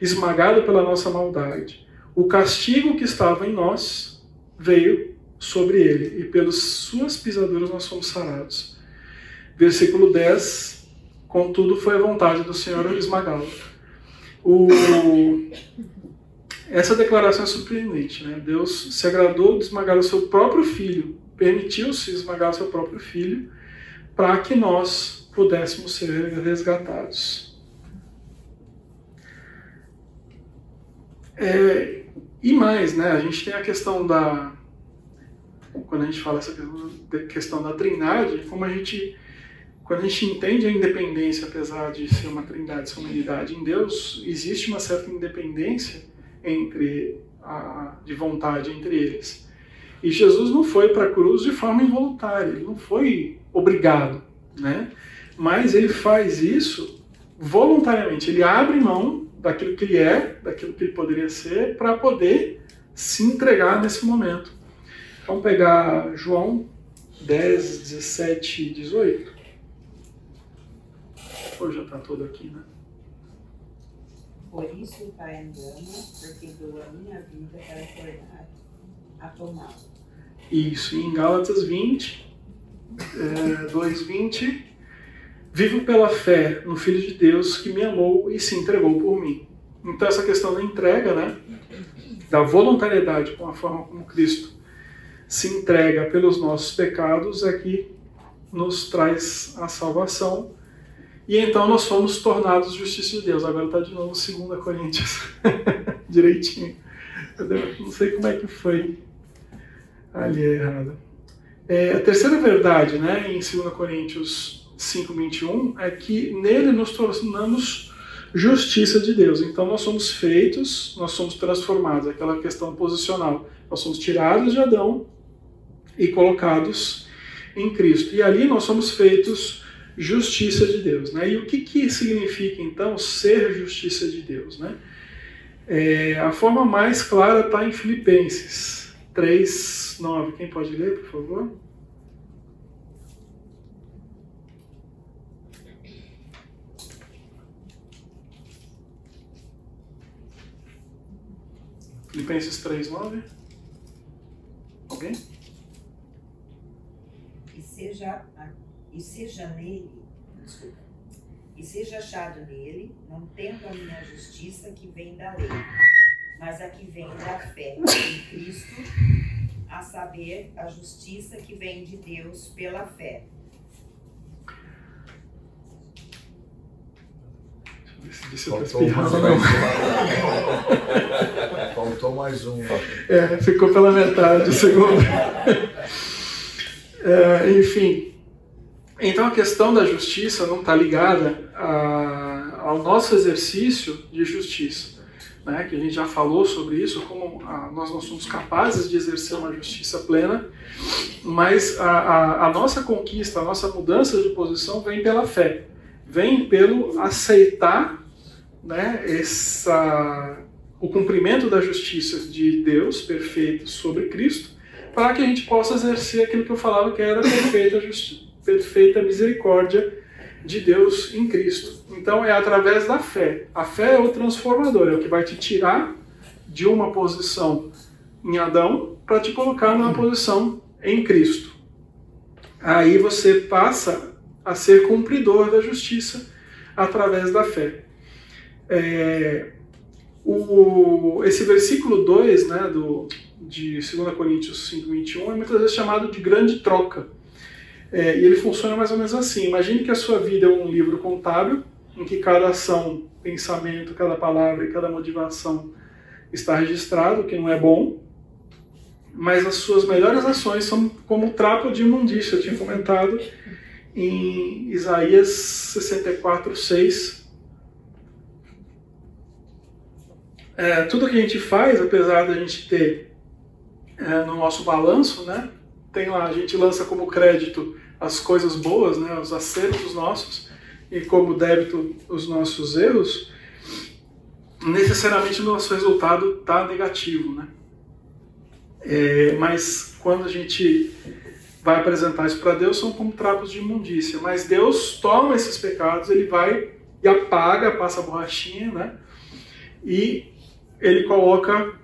esmagado pela nossa maldade. O castigo que estava em nós veio sobre ele, e pelas suas pisaduras nós fomos sarados. Versículo 10: Contudo, foi a vontade do Senhor esmagá-lo. O, essa declaração é surpreendente. Né? Deus se agradou de esmagar o seu próprio filho, permitiu-se esmagar o seu próprio filho, para que nós pudéssemos ser resgatados. É, e mais, né? a gente tem a questão da. Quando a gente fala essa questão da trindade, como a gente quando a gente entende a independência, apesar de ser uma trindade, ser uma unidade em Deus, existe uma certa independência entre a, de vontade entre eles. E Jesus não foi para a cruz de forma involuntária, ele não foi obrigado, né? Mas ele faz isso voluntariamente, ele abre mão daquilo que ele é, daquilo que ele poderia ser, para poder se entregar nesse momento. Vamos pegar João 10, 17 e 18. Hoje já está todo aqui, né? Por isso o Pai me ama, porque dou a minha vida para tornar a tomá-lo. Isso, em Gálatas 20, é, 2,20, vivo pela fé no Filho de Deus que me amou e se entregou por mim. Então essa questão da entrega, né, da voluntariedade com a forma como Cristo se entrega pelos nossos pecados é que nos traz a salvação e então nós fomos tornados justiça de Deus. Agora está de novo 2 Coríntios. Direitinho. Eu não sei como é que foi. Ali errado. É, a terceira verdade, né, em 2 Coríntios 5, 21, é que nele nos tornamos justiça de Deus. Então nós somos feitos, nós somos transformados, aquela questão posicional. Nós somos tirados de Adão e colocados em Cristo. E ali nós somos feitos justiça de Deus. Né? E o que, que significa então ser justiça de Deus? Né? É, a forma mais clara está em Filipenses 3, 9. Quem pode ler, por favor? Filipenses 3,9. Alguém? E seja, e seja nele, desculpa, e seja achado nele, não tendo a minha justiça que vem da lei, mas a que vem da fé em Cristo, a saber, a justiça que vem de Deus pela fé. Faltou mais, um. Faltou mais um. É, ficou pela metade segundo. É, enfim. Então a questão da justiça não está ligada a- ao nosso exercício de justiça. Né? Que a gente já falou sobre isso, como ah, nós não somos capazes de exercer uma justiça plena, mas a, a- a nossa conquista, a nossa mudança de posição vem pela fé, vem pelo aceitar né, essa, o cumprimento da justiça de Deus perfeito sobre Cristo, para que a gente possa exercer aquilo que eu falava que era perfeita, perfeita misericórdia de Deus em Cristo. Então é através da fé. A fé é o transformador, é o que vai te tirar de uma posição em Adão para te colocar numa posição em Cristo. Aí você passa a ser cumpridor da justiça através da fé. É, o, esse versículo 2 né, do, de 2 Coríntios 5, 21 é muitas vezes chamado de grande troca. É, e ele funciona mais ou menos assim. Imagine que a sua vida é um livro contábil, em que cada ação, pensamento, cada palavra e cada motivação está registrado, o que não é bom. Mas as suas melhores ações são como trapo de imundícia. Eu tinha comentado em Isaías 64, 6. É, tudo que a gente faz, apesar da gente ter é, no nosso balanço, né, tem lá, a gente lança como crédito as coisas boas, né, os acertos nossos, e como débito os nossos erros, necessariamente o nosso resultado está negativo. Né? É, mas quando a gente vai apresentar isso para Deus, são como trapos de imundícia. Mas Deus toma esses pecados, ele vai e apaga, passa a borrachinha, né? E ele coloca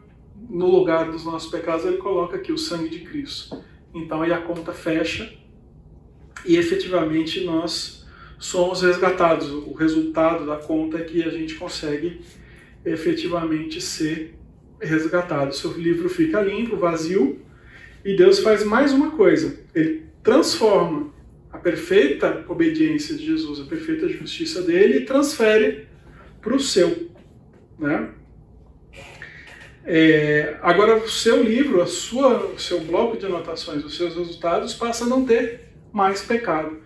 no lugar dos nossos pecados, ele coloca aqui o sangue de Cristo. Então aí a conta fecha e efetivamente nós somos resgatados. O resultado da conta é que a gente consegue efetivamente ser resgatado. Seu livro fica limpo, vazio, e Deus faz mais uma coisa. Ele transforma a perfeita obediência de Jesus, a perfeita justiça dele, e transfere para o seu. Né? É, agora, o seu livro, a sua, o seu bloco de anotações, os seus resultados, passa a não ter mais pecado.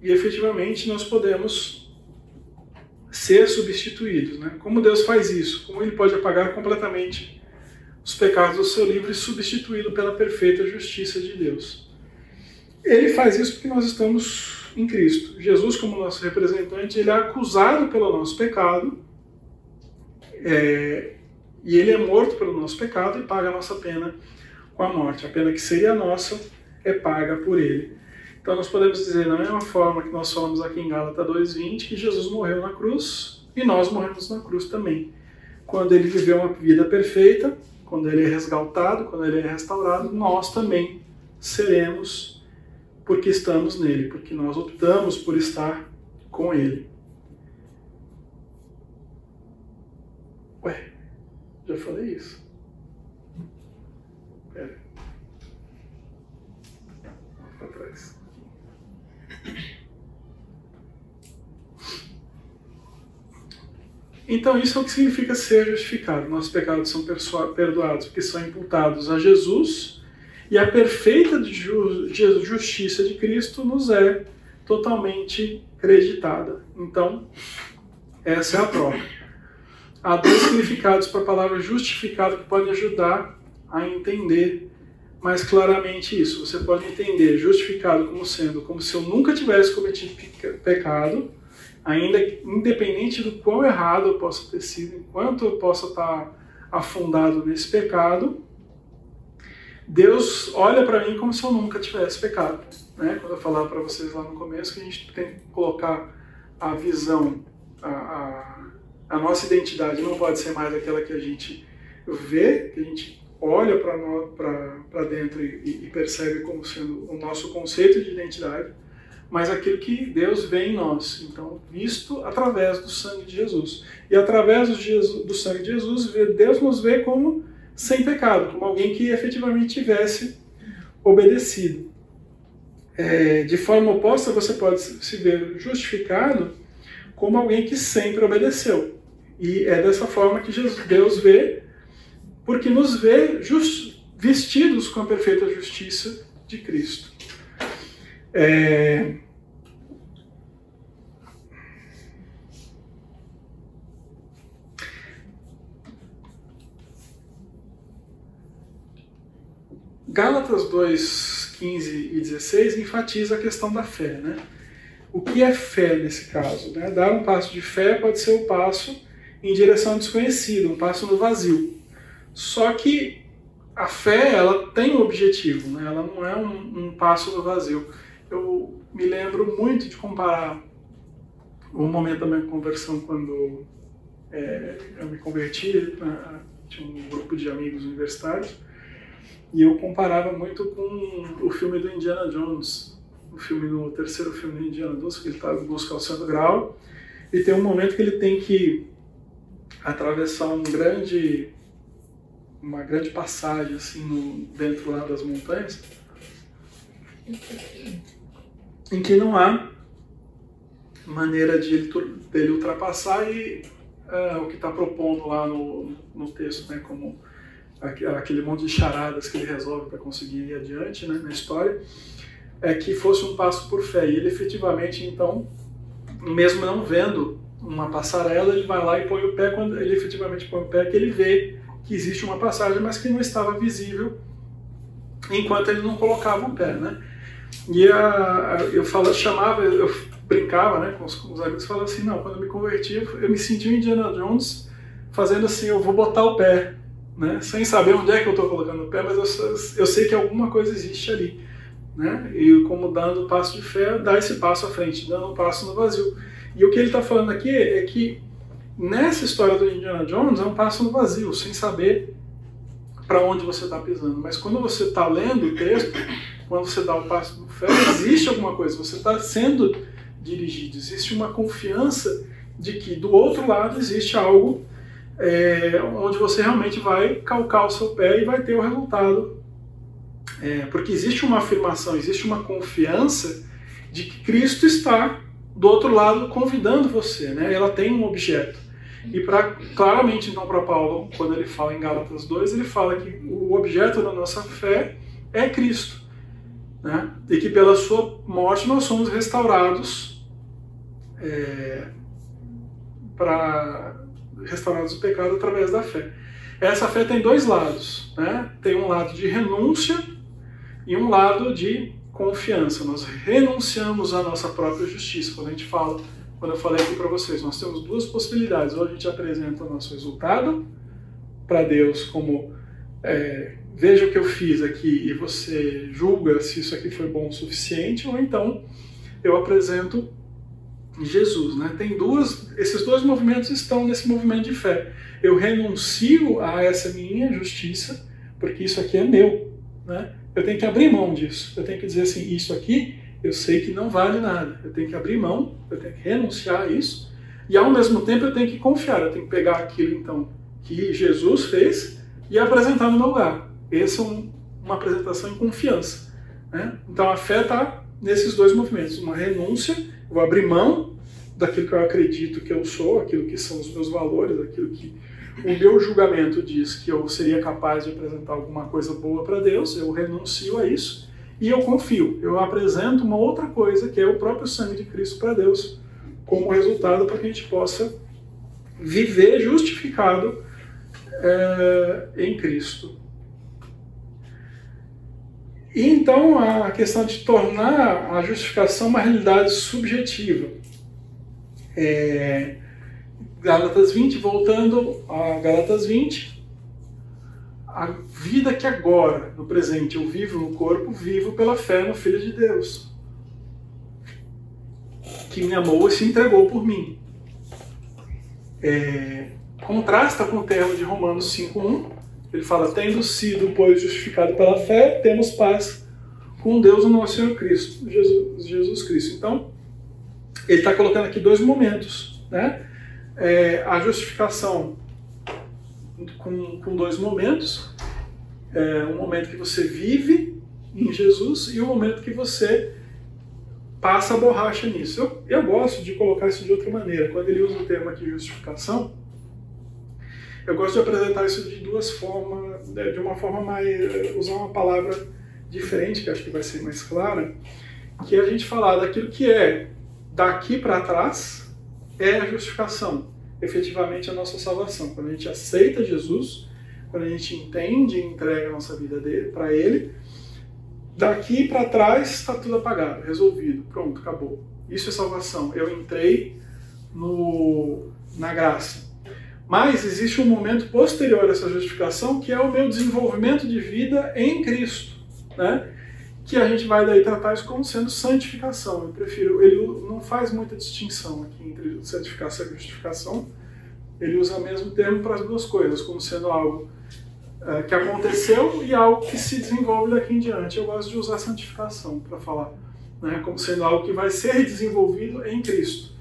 E efetivamente nós podemos ser substituídos. Né? Como Deus faz isso? Como Ele pode apagar completamente os pecados do seu livro e substituí-lo pela perfeita justiça de Deus? Ele faz isso porque nós estamos em Cristo. Jesus, como nosso representante, ele é acusado pelo nosso pecado. É, e ele é morto pelo nosso pecado e paga a nossa pena com a morte. A pena que seria nossa é paga por ele. Então nós podemos dizer, da mesma forma que nós falamos aqui em Gálatas 2,20, que Jesus morreu na cruz e nós morremos na cruz também. Quando ele viveu uma vida perfeita, quando ele é resgatado, quando ele é restaurado, nós também seremos porque estamos nele, porque nós optamos por estar com ele. Ué, já falei isso. Pera. Para trás. Então, isso é o que significa ser justificado. Nossos pecados são perdoados porque são imputados a Jesus e a perfeita ju justiça de Cristo nos é totalmente creditada. Então, essa é a prova. Há dois significados para a palavra justificado que podem ajudar a entender mais claramente isso. Você pode entender justificado como sendo como se eu nunca tivesse cometido pecado, ainda independente do quão errado eu possa ter sido, enquanto eu possa estar afundado nesse pecado, Deus olha para mim como se eu nunca tivesse pecado. Né? Quando eu falava para vocês lá no começo que a gente tem que colocar a visão, a, a, a, nossa identidade não pode ser mais aquela que a gente vê, que a gente olha para dentro e, e percebe como sendo o nosso conceito de identidade, mas aquilo que Deus vê em nós. Então, visto através do sangue de Jesus. E através do, Jesus, do sangue de Jesus, Deus nos vê como sem pecado, como alguém que efetivamente tivesse obedecido. É, de forma oposta, você pode se ver justificado como alguém que sempre obedeceu. E é dessa forma que Jesus, Deus vê, porque nos vê just, vestidos com a perfeita justiça de Cristo. É... Gálatas 2, 15 e 16 enfatiza a questão da fé. Né? O que é fé nesse caso? Né? Dar um passo de fé pode ser um passo em direção ao desconhecido, um passo no vazio. Só que a fé ela tem um objetivo, né? ela não é um, um passo no vazio eu me lembro muito de comparar o momento da minha conversão quando é, eu me converti, né, tinha um grupo de amigos universitários, e eu comparava muito com o filme do Indiana Jones, o filme no terceiro filme do Indiana Jones, que ele está em busca ao santo grau, e tem um momento que ele tem que atravessar um grande uma grande passagem assim no, dentro lá das montanhas em que não há maneira de ele, dele ultrapassar e é, o que está propondo lá no, no texto, né, como aquele monte de charadas que ele resolve para conseguir ir adiante né, na história, é que fosse um passo por fé. E ele efetivamente, então, mesmo não vendo uma passarela, ele vai lá e põe o pé, quando ele efetivamente põe o pé, que ele vê que existe uma passagem, mas que não estava visível enquanto ele não colocava o pé, né? E a, eu falava, chamava, eu brincava né, com os, com os amigos, falava assim, não, quando eu me converti, eu, me senti o Indiana Jones fazendo assim, eu vou botar o pé, né, sem saber onde é que eu estou colocando o pé, mas eu, eu sei que alguma coisa existe ali. Né, e como dando passo de fé, dá esse passo à frente, dando um passo no vazio. E o que ele está falando aqui é que nessa história do Indiana Jones é um passo no vazio, sem saber para onde você está pisando. Mas quando você está lendo o texto, quando você dá o passo do fé, existe alguma coisa, você está sendo dirigido, existe uma confiança de que do outro lado existe algo é, onde você realmente vai calcar o seu pé e vai ter o resultado. É, porque existe uma afirmação, existe uma confiança de que Cristo está do outro lado convidando você, né? Ela tem um objeto. E para claramente então para Paulo, quando ele fala em Gálatas 2, ele fala que o objeto da nossa fé é Cristo né? e que pela sua morte nós somos restaurados é, para restaurados do pecado através da fé. Essa fé tem dois lados, né? Tem um lado de renúncia e um lado de confiança. Nós renunciamos à nossa própria justiça. Quando a gente fala, quando eu falei aqui para vocês, nós temos duas possibilidades. Ou a gente apresenta o nosso resultado para Deus como é, veja o que eu fiz aqui e você julga se isso aqui foi bom o suficiente, ou então eu apresento Jesus, né? Tem duas, esses dois movimentos estão nesse movimento de fé. Eu renuncio a essa minha justiça, porque isso aqui é meu, né? Eu tenho que abrir mão disso. Eu tenho que dizer assim, isso aqui eu sei que não vale nada. Eu tenho que abrir mão, eu tenho que renunciar a isso, e ao mesmo tempo eu tenho que confiar, eu tenho que pegar aquilo então que Jesus fez e apresentar no meu lugar. Essa é um, uma apresentação em confiança. Né? Então a fé está nesses dois movimentos: uma renúncia, eu vou abrir mão daquilo que eu acredito que eu sou, aquilo que são os meus valores, aquilo que o meu julgamento diz que eu seria capaz de apresentar alguma coisa boa para Deus, eu renuncio a isso e eu confio. Eu apresento uma outra coisa que é o próprio sangue de Cristo para Deus, como resultado para que a gente possa viver justificado é, em Cristo. E então a questão de tornar a justificação uma realidade subjetiva. É, Gálatas 20, voltando a Gálatas 20, a vida que agora, no presente, eu vivo no corpo, vivo pela fé no Filho de Deus, que me amou e se entregou por mim. É, contrasta com o termo de Romanos 5.1. Ele fala, tendo sido, pois, justificado pela fé, temos paz com Deus, o nosso Senhor Cristo, Jesus, Jesus Cristo. Então, ele está colocando aqui dois momentos, né? É, a justificação com, com dois momentos. É, um momento que você vive em Jesus e um momento que você passa a borracha nisso. Eu, eu gosto de colocar isso de outra maneira. Quando ele usa o termo aqui justificação, eu gosto de apresentar isso de duas formas, né, de uma forma mais. usar uma palavra diferente, que acho que vai ser mais clara, que é a gente falar daquilo que é daqui para trás é a justificação, efetivamente a nossa salvação. Quando a gente aceita Jesus, quando a gente entende e entrega a nossa vida para Ele, daqui para trás está tudo apagado, resolvido, pronto, acabou. Isso é salvação. Eu entrei no, na graça. Mas existe um momento posterior a essa justificação que é o meu desenvolvimento de vida em Cristo, né? Que a gente vai daí tratar isso como sendo santificação. Eu prefiro, ele não faz muita distinção aqui entre santificação e justificação. Ele usa o mesmo termo para as duas coisas, como sendo algo é, que aconteceu e algo que se desenvolve daqui em diante. Eu gosto de usar santificação para falar, né, como sendo algo que vai ser desenvolvido em Cristo.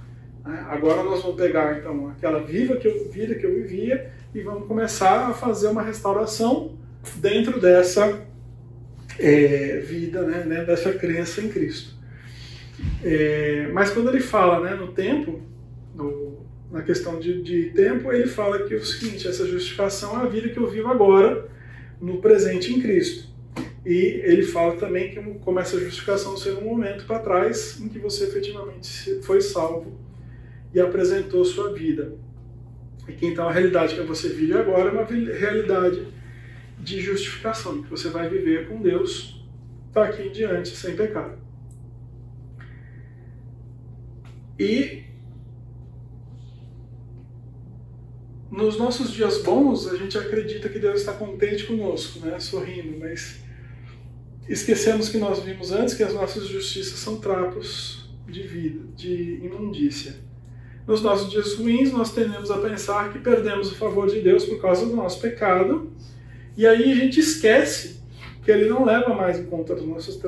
Né? Agora nós vamos pegar então aquela vida que, eu, vida que eu vivia e vamos começar a fazer uma restauração dentro dessa é, vida, né, né, dessa crença em Cristo. É, mas quando ele fala né, no tempo, no, na questão de, de, tempo, ele fala que é o seguinte: essa justificação é a vida que eu vivo agora, no presente em Cristo. E ele fala também que como essa justificação ser um momento para trás em que você efetivamente foi salvo e apresentou sua vida. E que então a realidade que você vive agora é uma realidade de justificação, que você vai viver com Deus daqui em diante sem pecado. E nos nossos dias bons, a gente acredita que Deus está contente conosco, né? sorrindo, mas esquecemos que nós vimos antes que as nossas justiças são trapos de vida, de imundícia. Nos nossos dias ruins, nós tendemos a pensar que perdemos o favor de Deus por causa do nosso pecado, e aí a gente esquece que Ele não leva mais em conta as nossas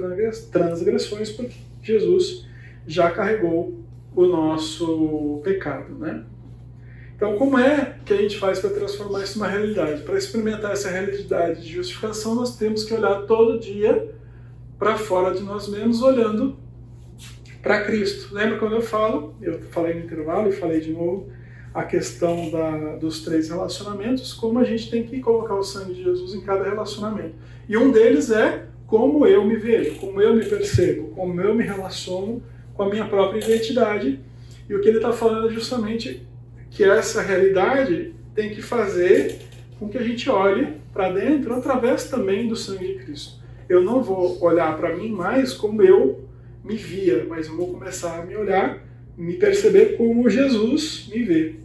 transgressões, porque Jesus já carregou o nosso pecado, né? Então, como é que a gente faz para transformar isso numa realidade? Para experimentar essa realidade de justificação, nós temos que olhar todo dia para fora de nós mesmos, olhando para Cristo. Lembra quando eu falo, eu falei no intervalo e falei de novo, a questão da, dos três relacionamentos, como a gente tem que colocar o sangue de Jesus em cada relacionamento. E um deles é como eu me vejo, como eu me percebo, como eu me relaciono com a minha própria identidade. E o que ele está falando é justamente que essa realidade tem que fazer com que a gente olhe para dentro através também do sangue de Cristo. Eu não vou olhar para mim mais como eu me via, mas eu vou começar a me olhar, me perceber como Jesus me vê.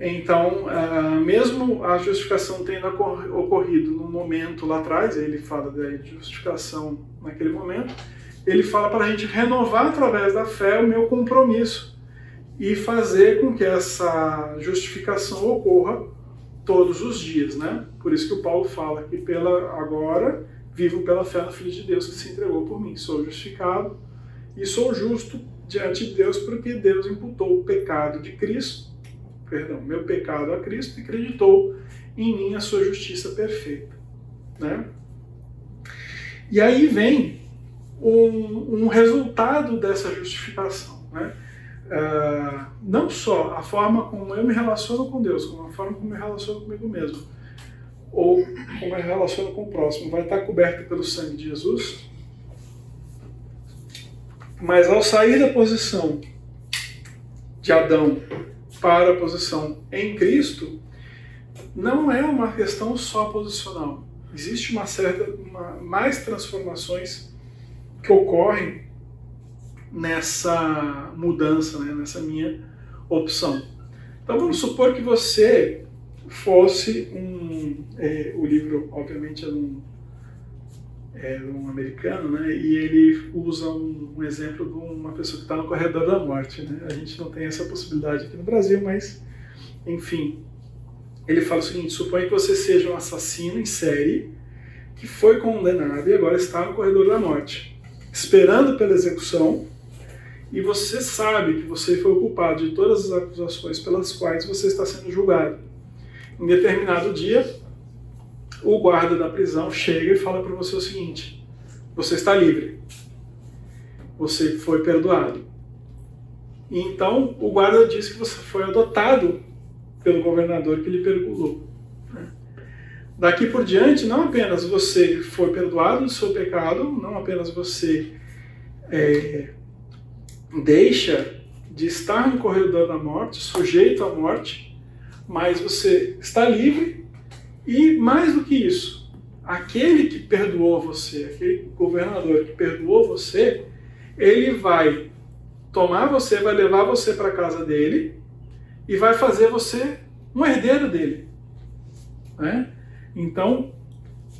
Então, uh, mesmo a justificação tendo ocorrido no momento lá atrás, ele fala da justificação naquele momento, ele fala para a gente renovar através da fé o meu compromisso e fazer com que essa justificação ocorra todos os dias, né? Por isso que o Paulo fala que pela agora vivo pela fé no Filho de Deus que se entregou por mim. Sou justificado e sou justo diante de Deus porque Deus imputou o pecado de Cristo, perdão, meu pecado a Cristo e acreditou em mim a sua justiça perfeita, né? E aí vem um, um resultado dessa justificação, né? Uh, não só a forma como eu me relaciono com Deus, como a forma como eu me relaciono comigo mesmo, ou como eu relaciono com o próximo, vai estar coberto pelo sangue de Jesus. Mas ao sair da posição de Adão para a posição em Cristo, não é uma questão só posicional. Existe uma certa, uma, mais transformações que ocorrem nessa mudança, né, nessa minha opção. Então vamos supor que você fosse um. É, o livro, obviamente, é um, é um americano, né? E ele usa um, um exemplo de uma pessoa que está no corredor da morte, né? A gente não tem essa possibilidade aqui no Brasil, mas enfim. Ele fala o seguinte: suponha que você seja um assassino em série que foi condenado e agora está no corredor da morte, esperando pela execução, e você sabe que você foi culpado de todas as acusações pelas quais você está sendo julgado. Em determinado dia, o guarda da prisão chega e fala para você o seguinte: você está livre, você foi perdoado. E então o guarda diz que você foi adotado pelo governador que lhe perdoou. Daqui por diante, não apenas você foi perdoado do seu pecado, não apenas você é, deixa de estar no corredor da morte, sujeito à morte, mas você está livre e, mais do que isso, aquele que perdoou você, aquele governador que perdoou você, ele vai tomar você, vai levar você para a casa dele e vai fazer você um herdeiro dele. Né? Então,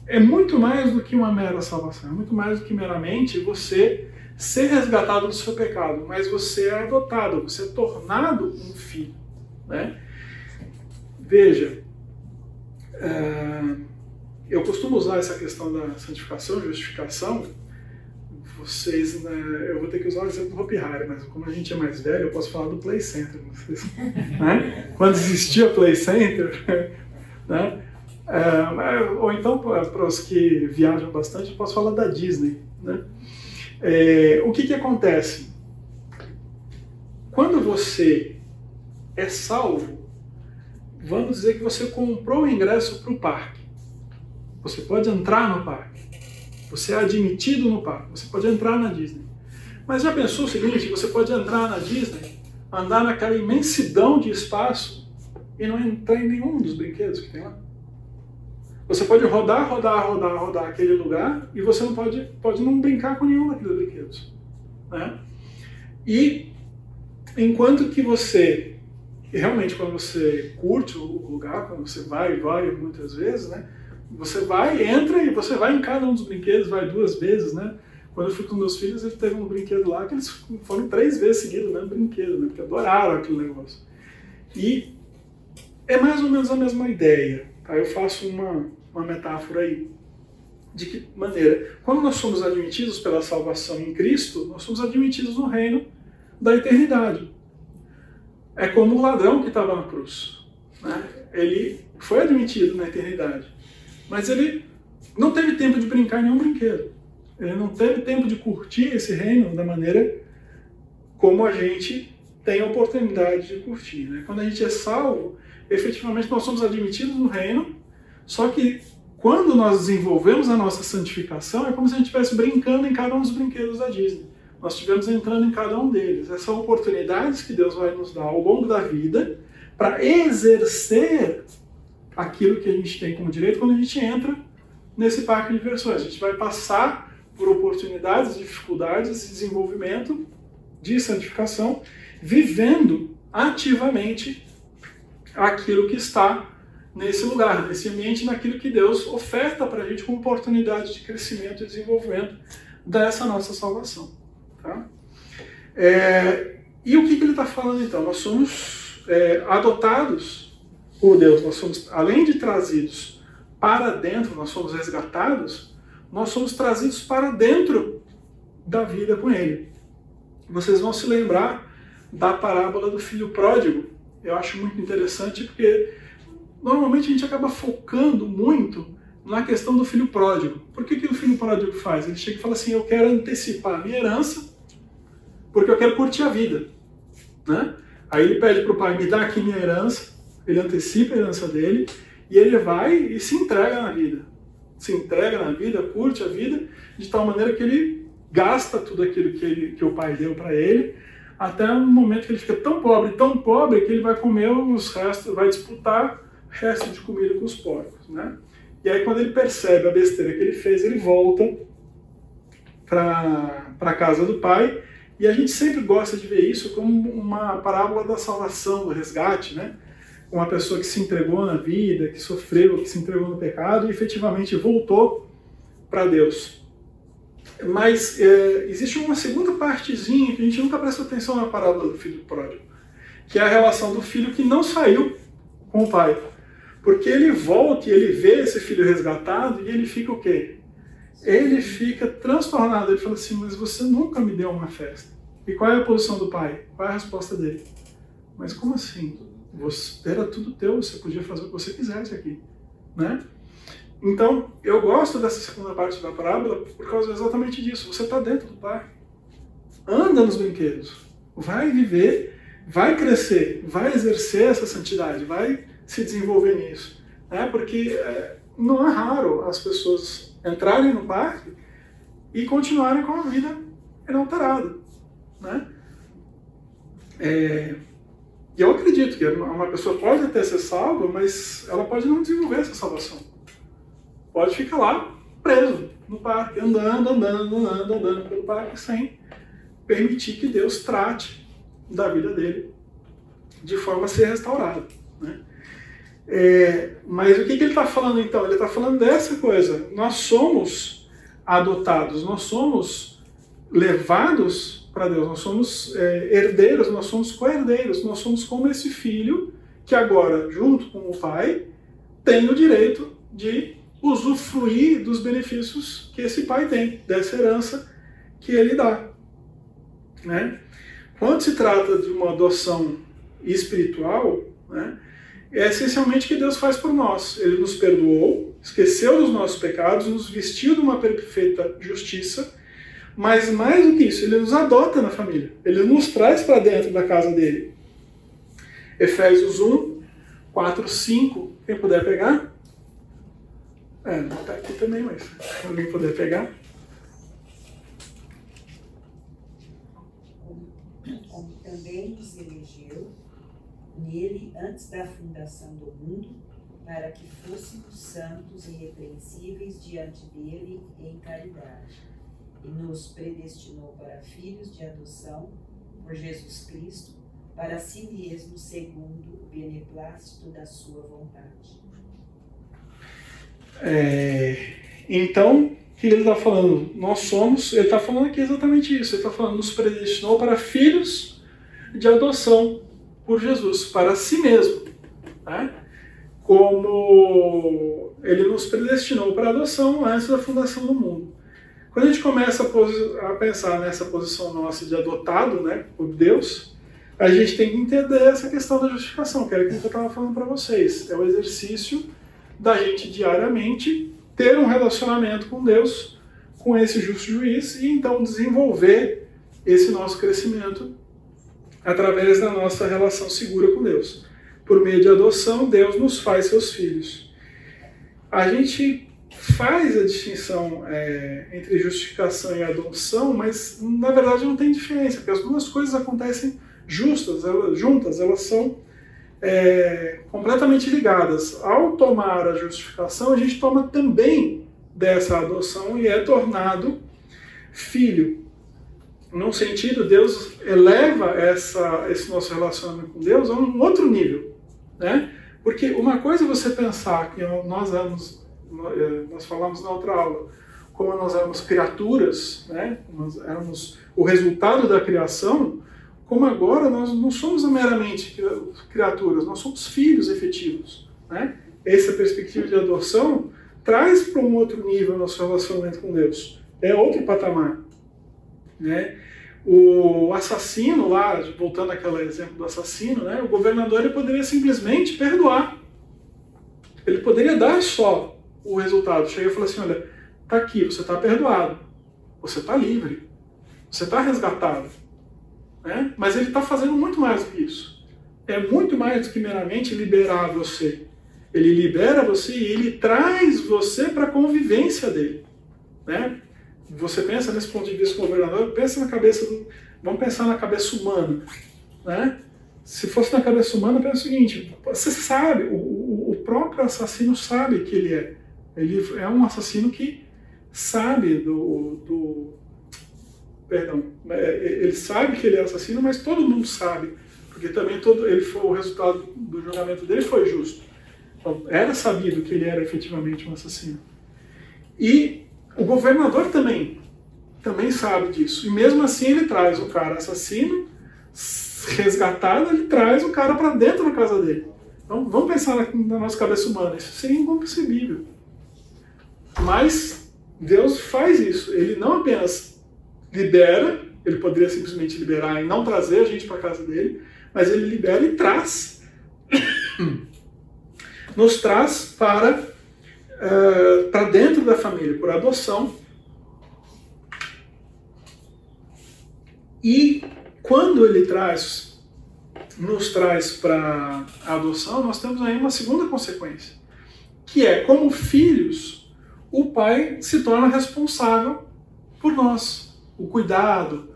é muito mais do que uma mera salvação, é muito mais do que meramente você ser resgatado do seu pecado, mas você é adotado, você é tornado um filho. Né? Veja, é, eu costumo usar essa questão da santificação, justificação. Vocês, né, eu vou ter que usar o exemplo do Hopi Hari, mas como a gente é mais velho, eu posso falar do Play Center. Vocês, né? Quando existia Play Center, né? É, ou então, para os que viajam bastante, eu posso falar da Disney. Né? É, o que, que acontece? Quando você é salvo, vamos dizer que você comprou o ingresso para o parque. Você pode entrar no parque. Você é admitido no parque. Você pode entrar na Disney. Mas já pensou o seguinte: você pode entrar na Disney, andar naquela imensidão de espaço e não entrar em nenhum dos brinquedos que tem lá? Você pode rodar, rodar, rodar, rodar aquele lugar e você não pode, pode não brincar com nenhum daqueles brinquedos. Né? E enquanto que você, realmente quando você curte o lugar, quando você vai e vai muitas vezes, né? Você vai, entra e você vai em cada um dos brinquedos, vai duas vezes, né? Quando eu fui com meus filhos, ele teve um brinquedo lá que eles foram três vezes seguidos, né? Brinquedo, né? Porque adoraram aquele negócio. E é mais ou menos a mesma ideia. Tá? Eu faço uma, uma metáfora aí. De que maneira? Quando nós somos admitidos pela salvação em Cristo, nós somos admitidos no reino da eternidade. É como o ladrão que estava na cruz. Né? Ele foi admitido na eternidade, mas ele não teve tempo de brincar em nenhum brinquedo. Ele não teve tempo de curtir esse reino da maneira como a gente tem a oportunidade de curtir. Né? Quando a gente é salvo, efetivamente nós somos admitidos no reino, só que quando nós desenvolvemos a nossa santificação, é como se a gente estivesse brincando em cada um dos brinquedos da Disney. Nós estivemos entrando em cada um deles. Essas são oportunidades que Deus vai nos dar ao longo da vida para exercer aquilo que a gente tem como direito quando a gente entra nesse parque de diversões. A gente vai passar por oportunidades, dificuldades de desenvolvimento de santificação, vivendo ativamente aquilo que está nesse lugar, nesse ambiente, naquilo que Deus oferta para a gente como oportunidade de crescimento e desenvolvimento dessa nossa salvação. Tá? É, e o que, que ele está falando então? Nós somos é, adotados por Deus, nós somos, além de trazidos para dentro, nós somos resgatados, nós somos trazidos para dentro da vida com Ele. Vocês vão se lembrar da parábola do filho pródigo. Eu acho muito interessante porque normalmente a gente acaba focando muito na questão do filho pródigo. Por que, que o filho pródigo faz? Ele chega e fala assim: Eu quero antecipar a minha herança porque eu quero curtir a vida. Né? Aí ele pede para o pai: Me dá aqui minha herança. Ele antecipa a herança dele e ele vai e se entrega na vida. Se entrega na vida, curte a vida, de tal maneira que ele gasta tudo aquilo que, ele, que o pai deu para ele, até um momento que ele fica tão pobre, tão pobre, que ele vai comer os restos, vai disputar resto de comida com os porcos, né? E aí quando ele percebe a besteira que ele fez, ele volta para a casa do pai. E a gente sempre gosta de ver isso como uma parábola da salvação, do resgate, né? Uma pessoa que se entregou na vida, que sofreu, que se entregou no pecado e efetivamente voltou para Deus. Mas é, existe uma segunda partezinha que a gente nunca presta atenção na parábola do filho pródigo que é a relação do filho que não saiu com o pai. Porque ele volta e ele vê esse filho resgatado e ele fica o quê? Ele fica transtornado. Ele fala assim: Mas você nunca me deu uma festa. E qual é a posição do pai? Qual é a resposta dele? Mas como assim? Você, era tudo teu, você podia fazer o que você quisesse aqui. Né? Então, eu gosto dessa segunda parte da parábola por causa exatamente disso. Você está dentro do pai. Anda nos brinquedos. Vai viver, vai crescer, vai exercer essa santidade, vai se desenvolver nisso. Né? Porque é, não é raro as pessoas entrarem no parque e continuarem com a vida inalterada. Né? É, e eu acredito que uma pessoa pode até ser salva, mas ela pode não desenvolver essa salvação. Pode ficar lá preso no parque, andando, andando, andando, andando pelo parque sem permitir que Deus trate da vida dele de forma a ser restaurado. Né? É, mas o que, que ele está falando então? Ele está falando dessa coisa. Nós somos adotados, nós somos levados para Deus, nós somos é, herdeiros, nós somos co-herdeiros, nós somos como esse filho que agora, junto com o pai, tem o direito de usufruir dos benefícios que esse pai tem, dessa herança que ele dá. Né? Quando se trata de uma adoção espiritual, né, é essencialmente o que Deus faz por nós. Ele nos perdoou, esqueceu dos nossos pecados, nos vestiu de uma perfeita justiça, mas mais do que isso, ele nos adota na família. Ele nos traz para dentro da casa dele. Efésios 1, 4, 5. Quem puder pegar? É, não está aqui também, mas se alguém puder pegar. Também nos nele antes da fundação do mundo, para que fôssemos santos e irrepreensíveis diante dele em caridade. E nos predestinou para filhos de adoção por Jesus Cristo, para si mesmo, segundo o beneplácito da sua vontade. É, então, que ele está falando? Nós somos, ele está falando aqui exatamente isso. Ele está falando, nos predestinou para filhos de adoção por Jesus, para si mesmo. Né? Como ele nos predestinou para adoção antes da fundação do mundo. Quando a gente começa a, a pensar nessa posição nossa de adotado né, por Deus, a gente tem que entender essa questão da justificação, que era aquilo que eu estava falando para vocês. É o exercício da gente diariamente ter um relacionamento com Deus, com esse justo juiz, e então desenvolver esse nosso crescimento através da nossa relação segura com Deus. Por meio de adoção, Deus nos faz seus filhos. A gente faz a distinção é, entre justificação e adoção, mas na verdade não tem diferença, porque as duas coisas acontecem justas, elas, juntas, elas são é, completamente ligadas. Ao tomar a justificação, a gente toma também dessa adoção e é tornado filho num sentido, Deus eleva essa, esse nosso relacionamento com Deus a um outro nível, né? Porque uma coisa é você pensar que nós éramos, eh, nós falamos na outra aula, como nós éramos criaturas, né? Nós éramos o resultado da criação, como agora nós não somos meramente criaturas, nós somos filhos efetivos, né? Essa perspectiva de adoção traz para um outro nível nosso relacionamento com Deus. É outro patamar. Né? O assassino lá, voltando àquele exemplo do assassino, né? o governador ele poderia simplesmente perdoar. Ele poderia dar só o resultado. Chega e fala assim, olha, tá aqui, você está perdoado, você está livre, você está resgatado. Né? Mas ele está fazendo muito mais do que isso. É muito mais do que meramente liberar você. Ele libera você e ele traz você para a convivência dele. Né? Você pensa nesse ponto de vista governador, pensa na cabeça do, vamos pensar na cabeça humana, né? Se fosse na cabeça humana, pensa o seguinte: você sabe, o, o próprio assassino sabe que ele é, ele é um assassino que sabe do, do perdão, é, ele sabe que ele é assassino, mas todo mundo sabe, porque também todo ele foi o resultado do julgamento dele foi justo. Então, era sabido que ele era efetivamente um assassino. E o governador também, também sabe disso. E mesmo assim ele traz o cara assassino, resgatado, ele traz o cara para dentro da casa dele. Então vamos pensar na, na nossa cabeça humana, isso seria inconcebível. Mas Deus faz isso. Ele não apenas libera, ele poderia simplesmente liberar e não trazer a gente para casa dele, mas ele libera e traz. Nos traz para, uh, para dentro da família, por adoção. E quando ele traz, nos traz para a adoção, nós temos aí uma segunda consequência, que é como filhos, o pai se torna responsável por nós, o cuidado,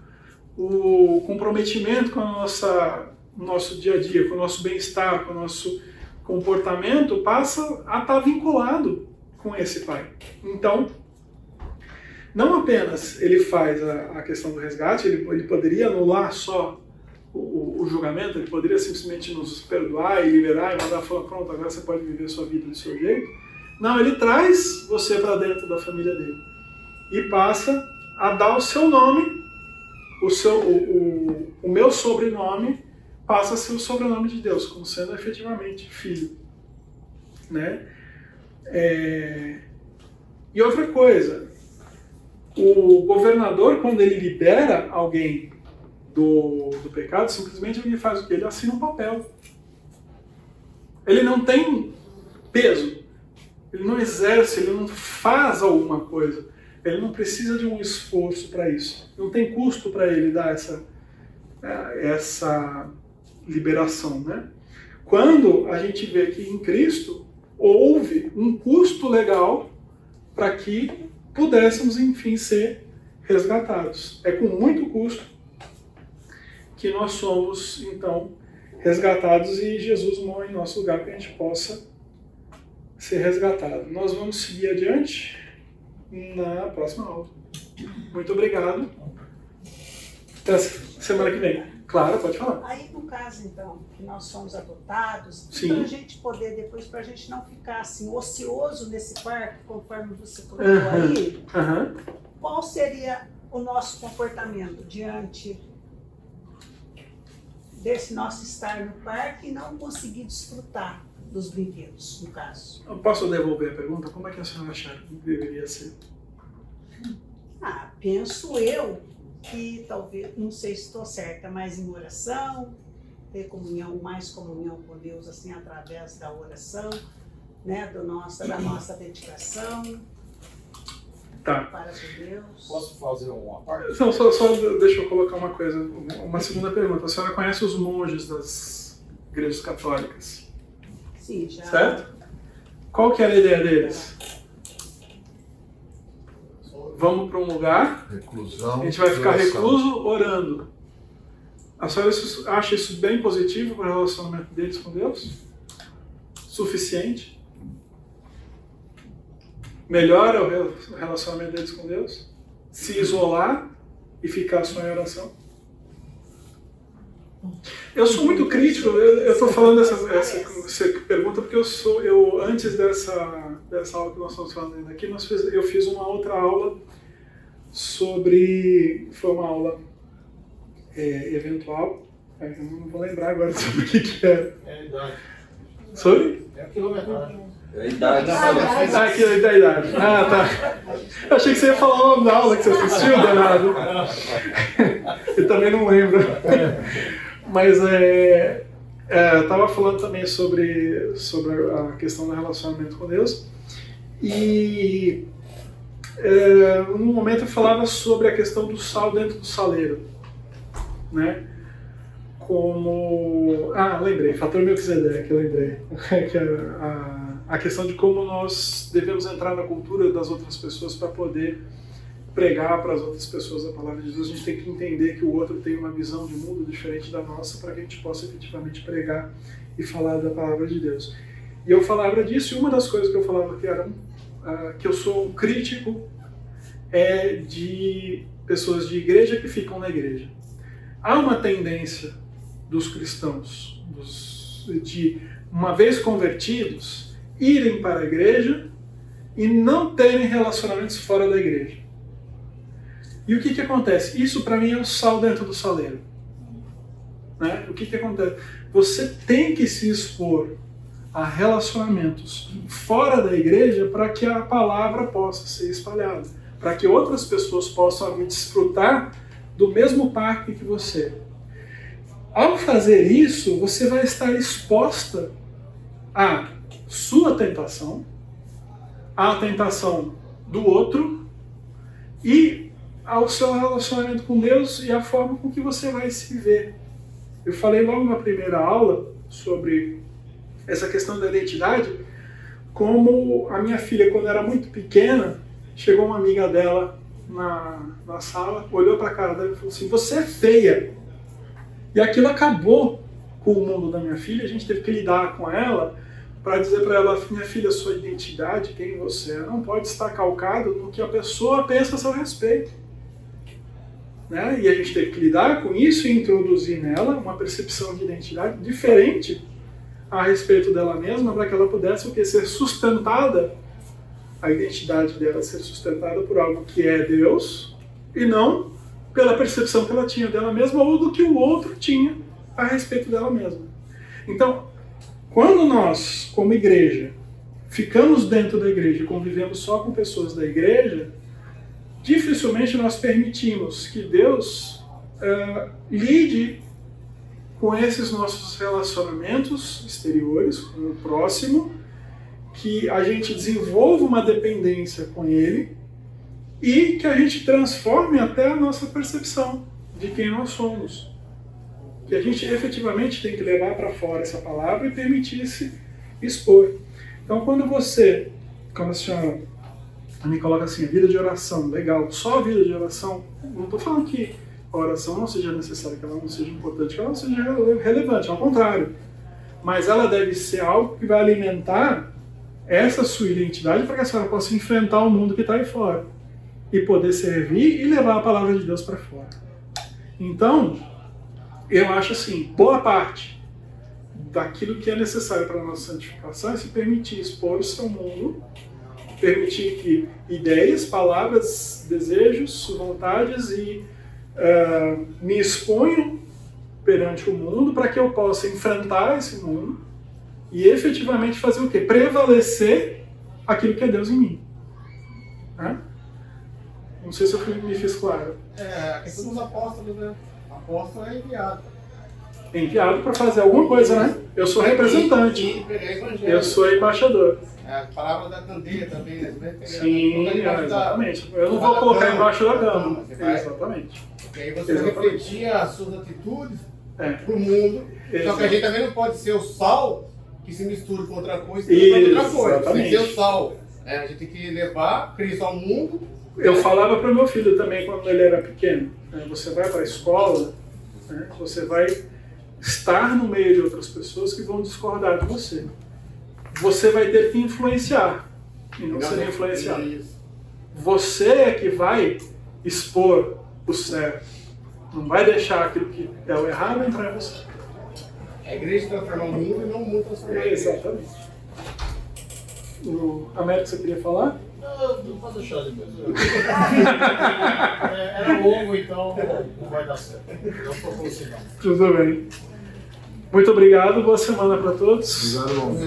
o comprometimento com a nossa nosso dia a dia, com o nosso bem-estar, com o nosso comportamento, passa a estar vinculado com esse pai. Então, não apenas ele faz a, a questão do resgate, ele, ele poderia anular só o, o, julgamento, ele poderia simplesmente nos perdoar e liberar e mandar falar, pronto, agora você pode viver sua vida do seu jeito. Não, ele traz você para dentro da família dele e passa a dar o seu nome, o, seu, o, o, o meu sobrenome passa a ser o sobrenome de Deus, como sendo efetivamente filho. Né? É... E outra coisa, o governador, quando ele libera alguém do, do pecado, simplesmente ele faz o que? Ele assina um papel. Ele não tem peso, ele não exerce, ele não faz alguma coisa. Ele não precisa de um esforço para isso. Não tem custo para ele dar essa, essa liberação. Né? Quando a gente vê que em Cristo houve um custo legal para que pudéssemos, enfim, ser resgatados. É com muito custo que nós somos, então, resgatados e Jesus morre em nosso lugar para que a gente possa ser resgatado. Nós vamos seguir adiante na próxima aula. Muito obrigado. Até semana que vem. Claro, pode falar. Aí, no caso, então, que nós somos adotados, para a gente poder depois, para a gente não ficar assim, ocioso nesse parque, conforme você colocou uhum. aí, uhum. qual seria o nosso comportamento diante desse nosso estar no parque e não conseguir desfrutar dos brinquedos, no caso? Eu posso devolver a pergunta? Como é que a senhora acha que deveria ser? Ah, penso eu que talvez, não sei se estou certa, mas em oração, ter comunhão, mais comunhão com Deus, assim, através da oração, né, do nossa, da nossa dedicação. Tá. Para Deus. Posso fazer uma parte? Não, só, só deixa eu colocar uma coisa, uma segunda pergunta. A senhora conhece os monges das igrejas católicas? Sim, já. Certo? Qual que era a ideia deles? Vamos para um lugar, Reclusão, a gente vai ficar recluso orando. A senhora acha isso bem positivo para o relacionamento deles com Deus? Suficiente? Melhora o relacionamento deles com Deus? Se isolar e ficar só em oração? Eu sou muito crítico, eu estou falando essa, essa, essa, pergunta porque eu sou, eu antes dessa, dessa aula que nós estamos falando aqui, nós fiz, eu fiz uma outra aula sobre, foi uma aula é, eventual, eu não vou lembrar agora sobre o que, que era. É a idade. Sobre? É a quilometragem. É a idade. Ah, que é da idade. Ah, tá. Eu achei que você ia falar o nome da aula que você assistiu, danado. Eu também não lembro. Mas é, é, eu estava falando também sobre, sobre a questão do relacionamento com Deus. E é, num momento eu falava sobre a questão do sal dentro do saleiro. Né? Como. Ah, lembrei, fator Melquisedeque, lembrei. que a, a, a questão de como nós devemos entrar na cultura das outras pessoas para poder pregar para as outras pessoas a palavra de Deus, a gente tem que entender que o outro tem uma visão de mundo diferente da nossa para que a gente possa efetivamente pregar e falar da palavra de Deus. E eu falava disso, e uma das coisas que eu falava que era uh, que eu sou um crítico é de pessoas de igreja que ficam na igreja. Há uma tendência dos cristãos, dos, de uma vez convertidos, irem para a igreja e não terem relacionamentos fora da igreja. E o que, que acontece? Isso para mim é o sal dentro do saleiro. Né? O que, que acontece? Você tem que se expor a relacionamentos fora da igreja para que a palavra possa ser espalhada, para que outras pessoas possam desfrutar do mesmo parque que você. Ao fazer isso, você vai estar exposta à sua tentação, à tentação do outro e ao seu relacionamento com Deus e a forma com que você vai se ver. Eu falei logo na primeira aula sobre essa questão da identidade, como a minha filha, quando era muito pequena, chegou uma amiga dela na, na sala, olhou para a cara dela e falou assim: Você é feia. E aquilo acabou com o mundo da minha filha, a gente teve que lidar com ela para dizer para ela: Minha filha, sua identidade, quem você é, não pode estar calcado no que a pessoa pensa a seu respeito. Né? E a gente teve que lidar com isso e introduzir nela uma percepção de identidade diferente a respeito dela mesma para que ela pudesse o que ser sustentada a identidade dela ser sustentada por algo que é Deus e não pela percepção que ela tinha dela mesma ou do que o outro tinha a respeito dela mesma. Então, quando nós, como igreja, ficamos dentro da igreja e convivemos só com pessoas da igreja, dificilmente nós permitimos que Deus uh, lide com esses nossos relacionamentos exteriores, com o próximo, que a gente desenvolva uma dependência com ele e que a gente transforme até a nossa percepção de quem nós somos. Que a gente efetivamente tem que levar para fora essa palavra e permitir se expor. Então, quando você, quando a senhora me coloca assim, a vida de oração, legal, só a vida de oração, não estou falando que a oração não seja necessária, que ela não seja importante, que ela não seja relevante, ao contrário. Mas ela deve ser algo que vai alimentar essa sua identidade para que a senhora possa enfrentar o mundo que está aí fora e poder servir e levar a palavra de Deus para fora. Então, eu acho assim, boa parte daquilo que é necessário para a nossa santificação é se permitir expor o seu mundo, permitir que ideias, palavras, desejos, vontades e uh, me exponham perante o mundo para que eu possa enfrentar esse mundo e efetivamente fazer o quê? Prevalecer aquilo que é Deus em mim. Né? Não sei se eu me fiz claro. É, a questão dos apóstolos, né? Apóstolo é enviado. É enviado para fazer alguma coisa, né? Eu sou representante. Eu sou embaixador. É, a palavra da candeia também, né? Sim, é, exatamente. Eu não vou colocar embaixo da cama. Exatamente. Porque aí você refletir as suas atitudes é. para o mundo. Exato. Só que a gente também não pode ser o sal que se mistura com outra coisa e outra coisa. Exatamente. Tem que ser o sal. Né? A gente tem que levar Cristo ao mundo. Eu falava para o meu filho também quando ele era pequeno. Né? Você vai para a escola, né? você vai estar no meio de outras pessoas que vão discordar de você. Você vai ter que influenciar e não ser influenciado. Você é que vai expor o certo. Não vai deixar aquilo que é o errado entrar em você. A igreja transforma o mundo e não o mundo transforma a igreja. Exatamente. O Américo, você queria falar? Não, não pode deixar depois. é, era longo, então não vai dar certo. Não estou conseguindo. Tudo bem. Muito obrigado, boa semana para todos. Obrigado,